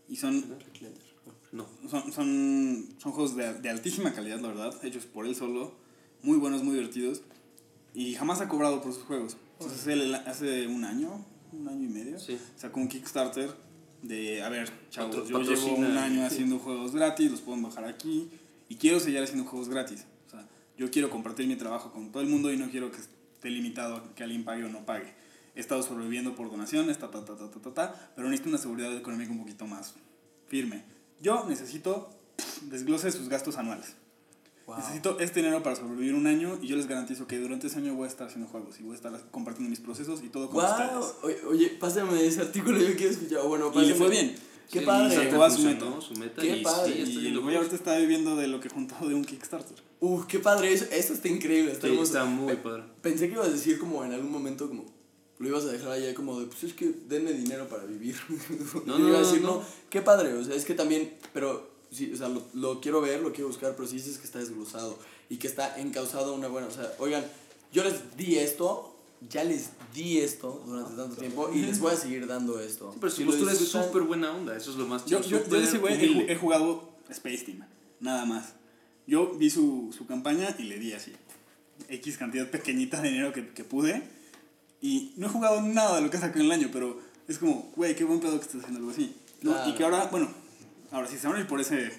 Speaker 1: y son,
Speaker 2: No.
Speaker 1: son, son, son juegos de, de altísima calidad, la verdad, hechos por él solo, muy buenos, muy divertidos. Y jamás ha cobrado por sus juegos. Entonces él hace un año, un año y medio,
Speaker 2: Sí.
Speaker 1: sacó un Kickstarter de, a ver, chavos, yo llevo un año haciendo juegos gratis, los pueden bajar aquí y quiero seguir haciendo juegos gratis. O sea, yo quiero compartir mi trabajo con todo el mundo y no quiero que esté limitado a que alguien pague o no pague. He estado sobreviviendo por donaciones, ta, ta, ta, ta, ta, ta, ta, pero necesito una seguridad económica un poquito más firme. Yo necesito desglose sus gastos anuales.
Speaker 3: Wow.
Speaker 1: Necesito este dinero para sobrevivir un año y yo les garantizo que durante ese año voy a estar haciendo juegos y voy a estar compartiendo mis procesos y todo con
Speaker 3: Wow.
Speaker 1: ustedes.
Speaker 3: Oye, oye, pásame ese artículo, yo quiero escuchar. Bueno,
Speaker 1: Y le
Speaker 3: pásame-
Speaker 1: fue bien.
Speaker 3: Qué
Speaker 2: Sí,
Speaker 3: padre.
Speaker 2: y
Speaker 1: sacó a su meta.
Speaker 2: su meta
Speaker 3: Qué
Speaker 2: y
Speaker 3: padre.
Speaker 2: sí, está
Speaker 1: Y güey ahorita está viviendo de lo que juntó de un Kickstarter.
Speaker 3: Uf, qué padre, eso, eso está increíble. Está,
Speaker 2: Sí, está muy padre.
Speaker 3: Pensé que ibas a decir como en algún momento como lo ibas a dejar allá como de pues es que denme dinero para vivir.
Speaker 2: No,
Speaker 3: Y
Speaker 2: no,
Speaker 3: iba a
Speaker 2: no,
Speaker 3: decir,
Speaker 2: no.
Speaker 3: qué padre, o sea, es que también, pero sí, o sea, lo, lo quiero ver, lo quiero buscar, pero si dices que está desglosado y que está encausado a una buena, o sea, oigan, yo les di esto, ya les di esto durante tanto tiempo y les voy a seguir dando esto.
Speaker 2: Sí, pero su
Speaker 3: Si lo
Speaker 2: postura es súper buena onda, eso es lo más
Speaker 1: Yo, yo, yo de ese güey he, he jugado Space Team, nada más. Yo vi su, su campaña y le di así, X cantidad pequeñita de dinero que, que pude. Y no he jugado nada de lo que sacó en el año, pero es como, güey, qué buen pedo que estás haciendo algo así. ¿no?
Speaker 3: Claro.
Speaker 1: Y que ahora, bueno, ahora si se van a ir por ese,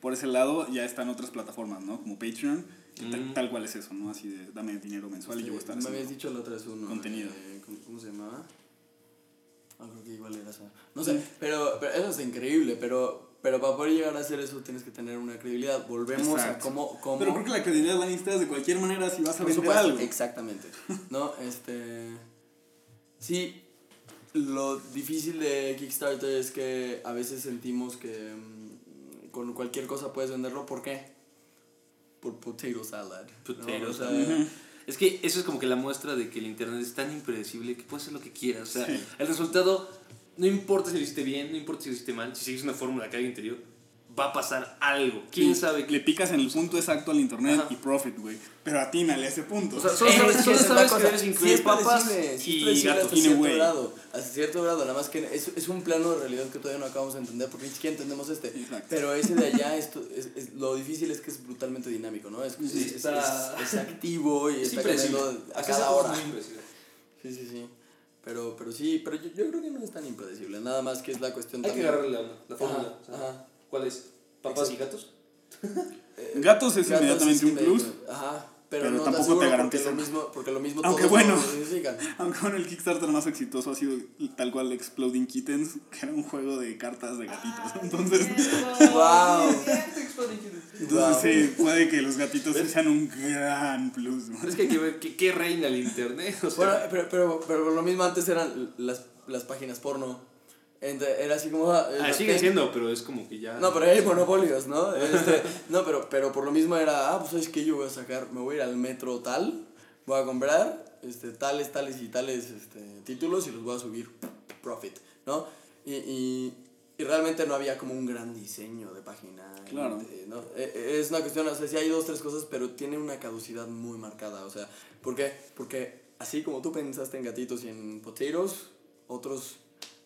Speaker 1: por ese lado, ya están otras plataformas, ¿no? Como Patreon, que tal,
Speaker 2: Mm.
Speaker 1: tal cual es eso, ¿no? Así de, dame dinero mensual y yo voy a estar
Speaker 3: Me habías dicho la otra vez uno.
Speaker 1: contenido.
Speaker 3: eh, ¿cómo, se llamaba? Ah, creo que igual era esa. No sé, pero, pero eso es increíble, pero, pero para poder llegar a hacer eso tienes que tener una credibilidad. Volvemos
Speaker 1: Exacto.
Speaker 3: a cómo... cómo
Speaker 1: Pero creo que la credibilidad la necesitas de cualquier manera si vas a
Speaker 3: por
Speaker 1: vender
Speaker 3: supuesto,
Speaker 1: algo.
Speaker 3: exactamente. No, este... Sí, lo difícil de Kickstarter es que a veces sentimos que mm, con cualquier cosa puedes venderlo. ¿Por qué? Por potato salad. ¿no?
Speaker 2: Potato
Speaker 3: O sea,
Speaker 2: salad. Es que eso es como que la muestra de que el internet es tan impredecible que puedes hacer lo que quieras. O sea,
Speaker 1: Sí.
Speaker 2: el resultado, no importa si lo hiciste bien, no importa si lo hiciste mal, si sigues una fórmula que alguien te dio, va a pasar algo. ¿Quién sabe?
Speaker 1: Le picas en el punto exacto al internet
Speaker 2: Ajá.
Speaker 1: y profit, güey. Pero atínale a ese punto.
Speaker 2: O sea, solo
Speaker 3: Eh,
Speaker 2: sabes,
Speaker 3: es
Speaker 2: solo sabes que debes
Speaker 3: Sí
Speaker 2: incluir papas
Speaker 3: sí es
Speaker 2: y
Speaker 3: predecible
Speaker 2: gatos.
Speaker 3: hasta cierto
Speaker 1: way.
Speaker 3: grado, hasta cierto grado, nada más que es, es un plano de realidad que todavía no acabamos de entender porque ni siquiera entendemos este.
Speaker 1: Exacto.
Speaker 3: Pero ese de allá, esto, es, es- lo difícil es que es brutalmente dinámico, ¿no? Es,
Speaker 2: Sí,
Speaker 3: es,
Speaker 2: está-
Speaker 3: es- es activo y
Speaker 2: Es
Speaker 3: está cambiando a cada
Speaker 2: es
Speaker 3: hora. Sí, sí, sí. Pero, pero sí, pero yo, yo creo que no es tan impredecible, nada más que es la cuestión
Speaker 2: Hay que
Speaker 3: también.
Speaker 2: agarrarle la, la fórmula.
Speaker 3: Ajá.
Speaker 2: ¿Cuál es? ¿Papas y gatos?
Speaker 1: Gatos es
Speaker 3: gatos
Speaker 1: inmediatamente un plus.
Speaker 3: Ajá, pero,
Speaker 1: pero
Speaker 3: no
Speaker 1: tampoco te
Speaker 3: porque
Speaker 1: garantiza.
Speaker 3: lo mismo, porque lo mismo
Speaker 1: Aunque
Speaker 3: todos
Speaker 1: bueno. Aunque bueno, el Kickstarter más exitoso ha sido tal cual Exploding Kittens, que era un juego de cartas de gatitos. Entonces,
Speaker 3: Wow.
Speaker 1: entonces
Speaker 3: Wow.
Speaker 1: sí, puede que los gatitos sean un gran plus. güey.
Speaker 2: Pero es que hay que ver qué, qué reina el internet. O sea,
Speaker 3: Bueno, pero, pero, pero lo mismo antes eran las, las páginas porno. Era así como... ah,
Speaker 2: ah,
Speaker 3: pe-
Speaker 2: siendo, pero es como que ya.
Speaker 3: No, pero hay monopolios, ¿no? Este, no, pero, pero por lo mismo era, ah, pues sabes que yo voy a sacar, me voy a ir al metro tal, voy a comprar este, tales, tales y tales este, títulos y los voy a subir profit, ¿no? Y, y, y realmente no había como un gran diseño de página.
Speaker 1: Claro.
Speaker 3: eh, ¿no? Eh, eh, Es una cuestión, o sea, sí hay dos, tres cosas, pero tiene una caducidad muy marcada, o sea, ¿por qué? Porque así como tú pensaste en gatitos y en potatoes, otros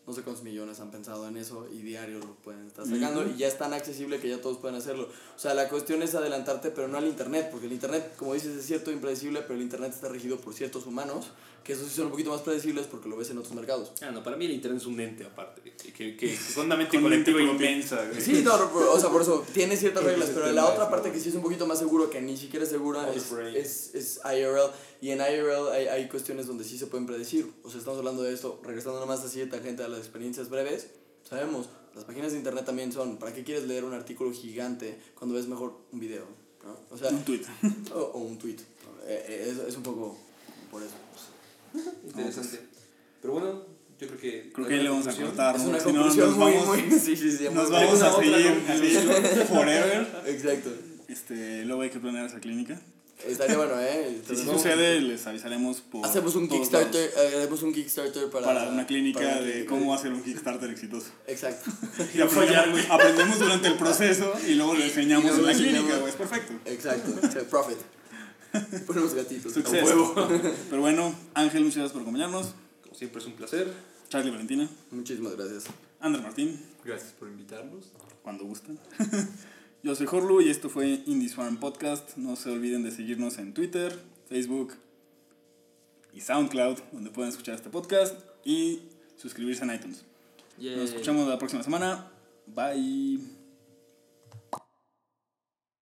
Speaker 3: no sé cuántos millones han pensado en eso y diario lo pueden estar sacando y ya es tan accesible que ya todos pueden hacerlo. O sea, la cuestión es adelantarte, pero no al Internet, porque el Internet, como dices, es cierto, impredecible, pero el Internet está regido por ciertos humanos, que esos sí son un poquito más predecibles porque lo ves en otros mercados.
Speaker 5: Ah, no, para mí el internet es un ente aparte, que, que, es
Speaker 1: Con mente
Speaker 5: colectivo
Speaker 1: propia.
Speaker 5: inmensa. güey.
Speaker 3: Sí, no, o sea, por eso tiene ciertas reglas, pero la otra parte que sí es un poquito más seguro, que ni siquiera es segura, es, es, es IRL. Y en IRL hay, hay cuestiones donde sí se pueden predecir. O sea, estamos hablando de esto, regresando nomás así de tangente a las experiencias breves. Sabemos, las páginas de internet también son, ¿para qué quieres leer un artículo gigante cuando ves mejor un video? ¿no? O sea,
Speaker 1: Un tweet.
Speaker 3: o, o un tweet. Eh, eh, es, es un poco por eso.
Speaker 5: Interesante. Pero bueno, yo creo que...
Speaker 1: Creo que le vamos a cortar.
Speaker 3: Es una
Speaker 1: Si no, nos
Speaker 3: muy,
Speaker 1: vamos,
Speaker 3: muy... Sí, sí, sí.
Speaker 1: Nos vamos a seguir así, forever.
Speaker 3: Exacto.
Speaker 1: Este, luego hay que planear esa clínica.
Speaker 3: Estaría bueno, ¿eh?
Speaker 1: Si sucede, les avisaremos por
Speaker 3: Hacemos un Kickstarter, haremos un Kickstarter para,
Speaker 1: para una clínica
Speaker 3: para
Speaker 1: de
Speaker 3: clínica.
Speaker 1: cómo hacer un Kickstarter exitoso.
Speaker 3: Exacto.
Speaker 1: Y aprendemos, aprendemos durante el proceso y luego lo enseñamos
Speaker 3: Y luego
Speaker 1: en la clínica, güey. Es perfecto.
Speaker 3: Exacto. Profit. Ponemos gatitos. Huevo.
Speaker 1: Pero bueno, Ángel, muchas gracias por acompañarnos.
Speaker 5: Como siempre es un placer.
Speaker 1: Charlie Valentina,
Speaker 3: Muchísimas gracias.
Speaker 1: Ander Martín,
Speaker 4: Gracias por invitarnos.
Speaker 1: cuando gustan. Yo soy Horlu y esto fue Indie Swarm Podcast. No se olviden de seguirnos en Twitter, Facebook y SoundCloud, donde pueden escuchar este podcast y suscribirse en iTunes. Nos escuchamos la próxima semana. Bye.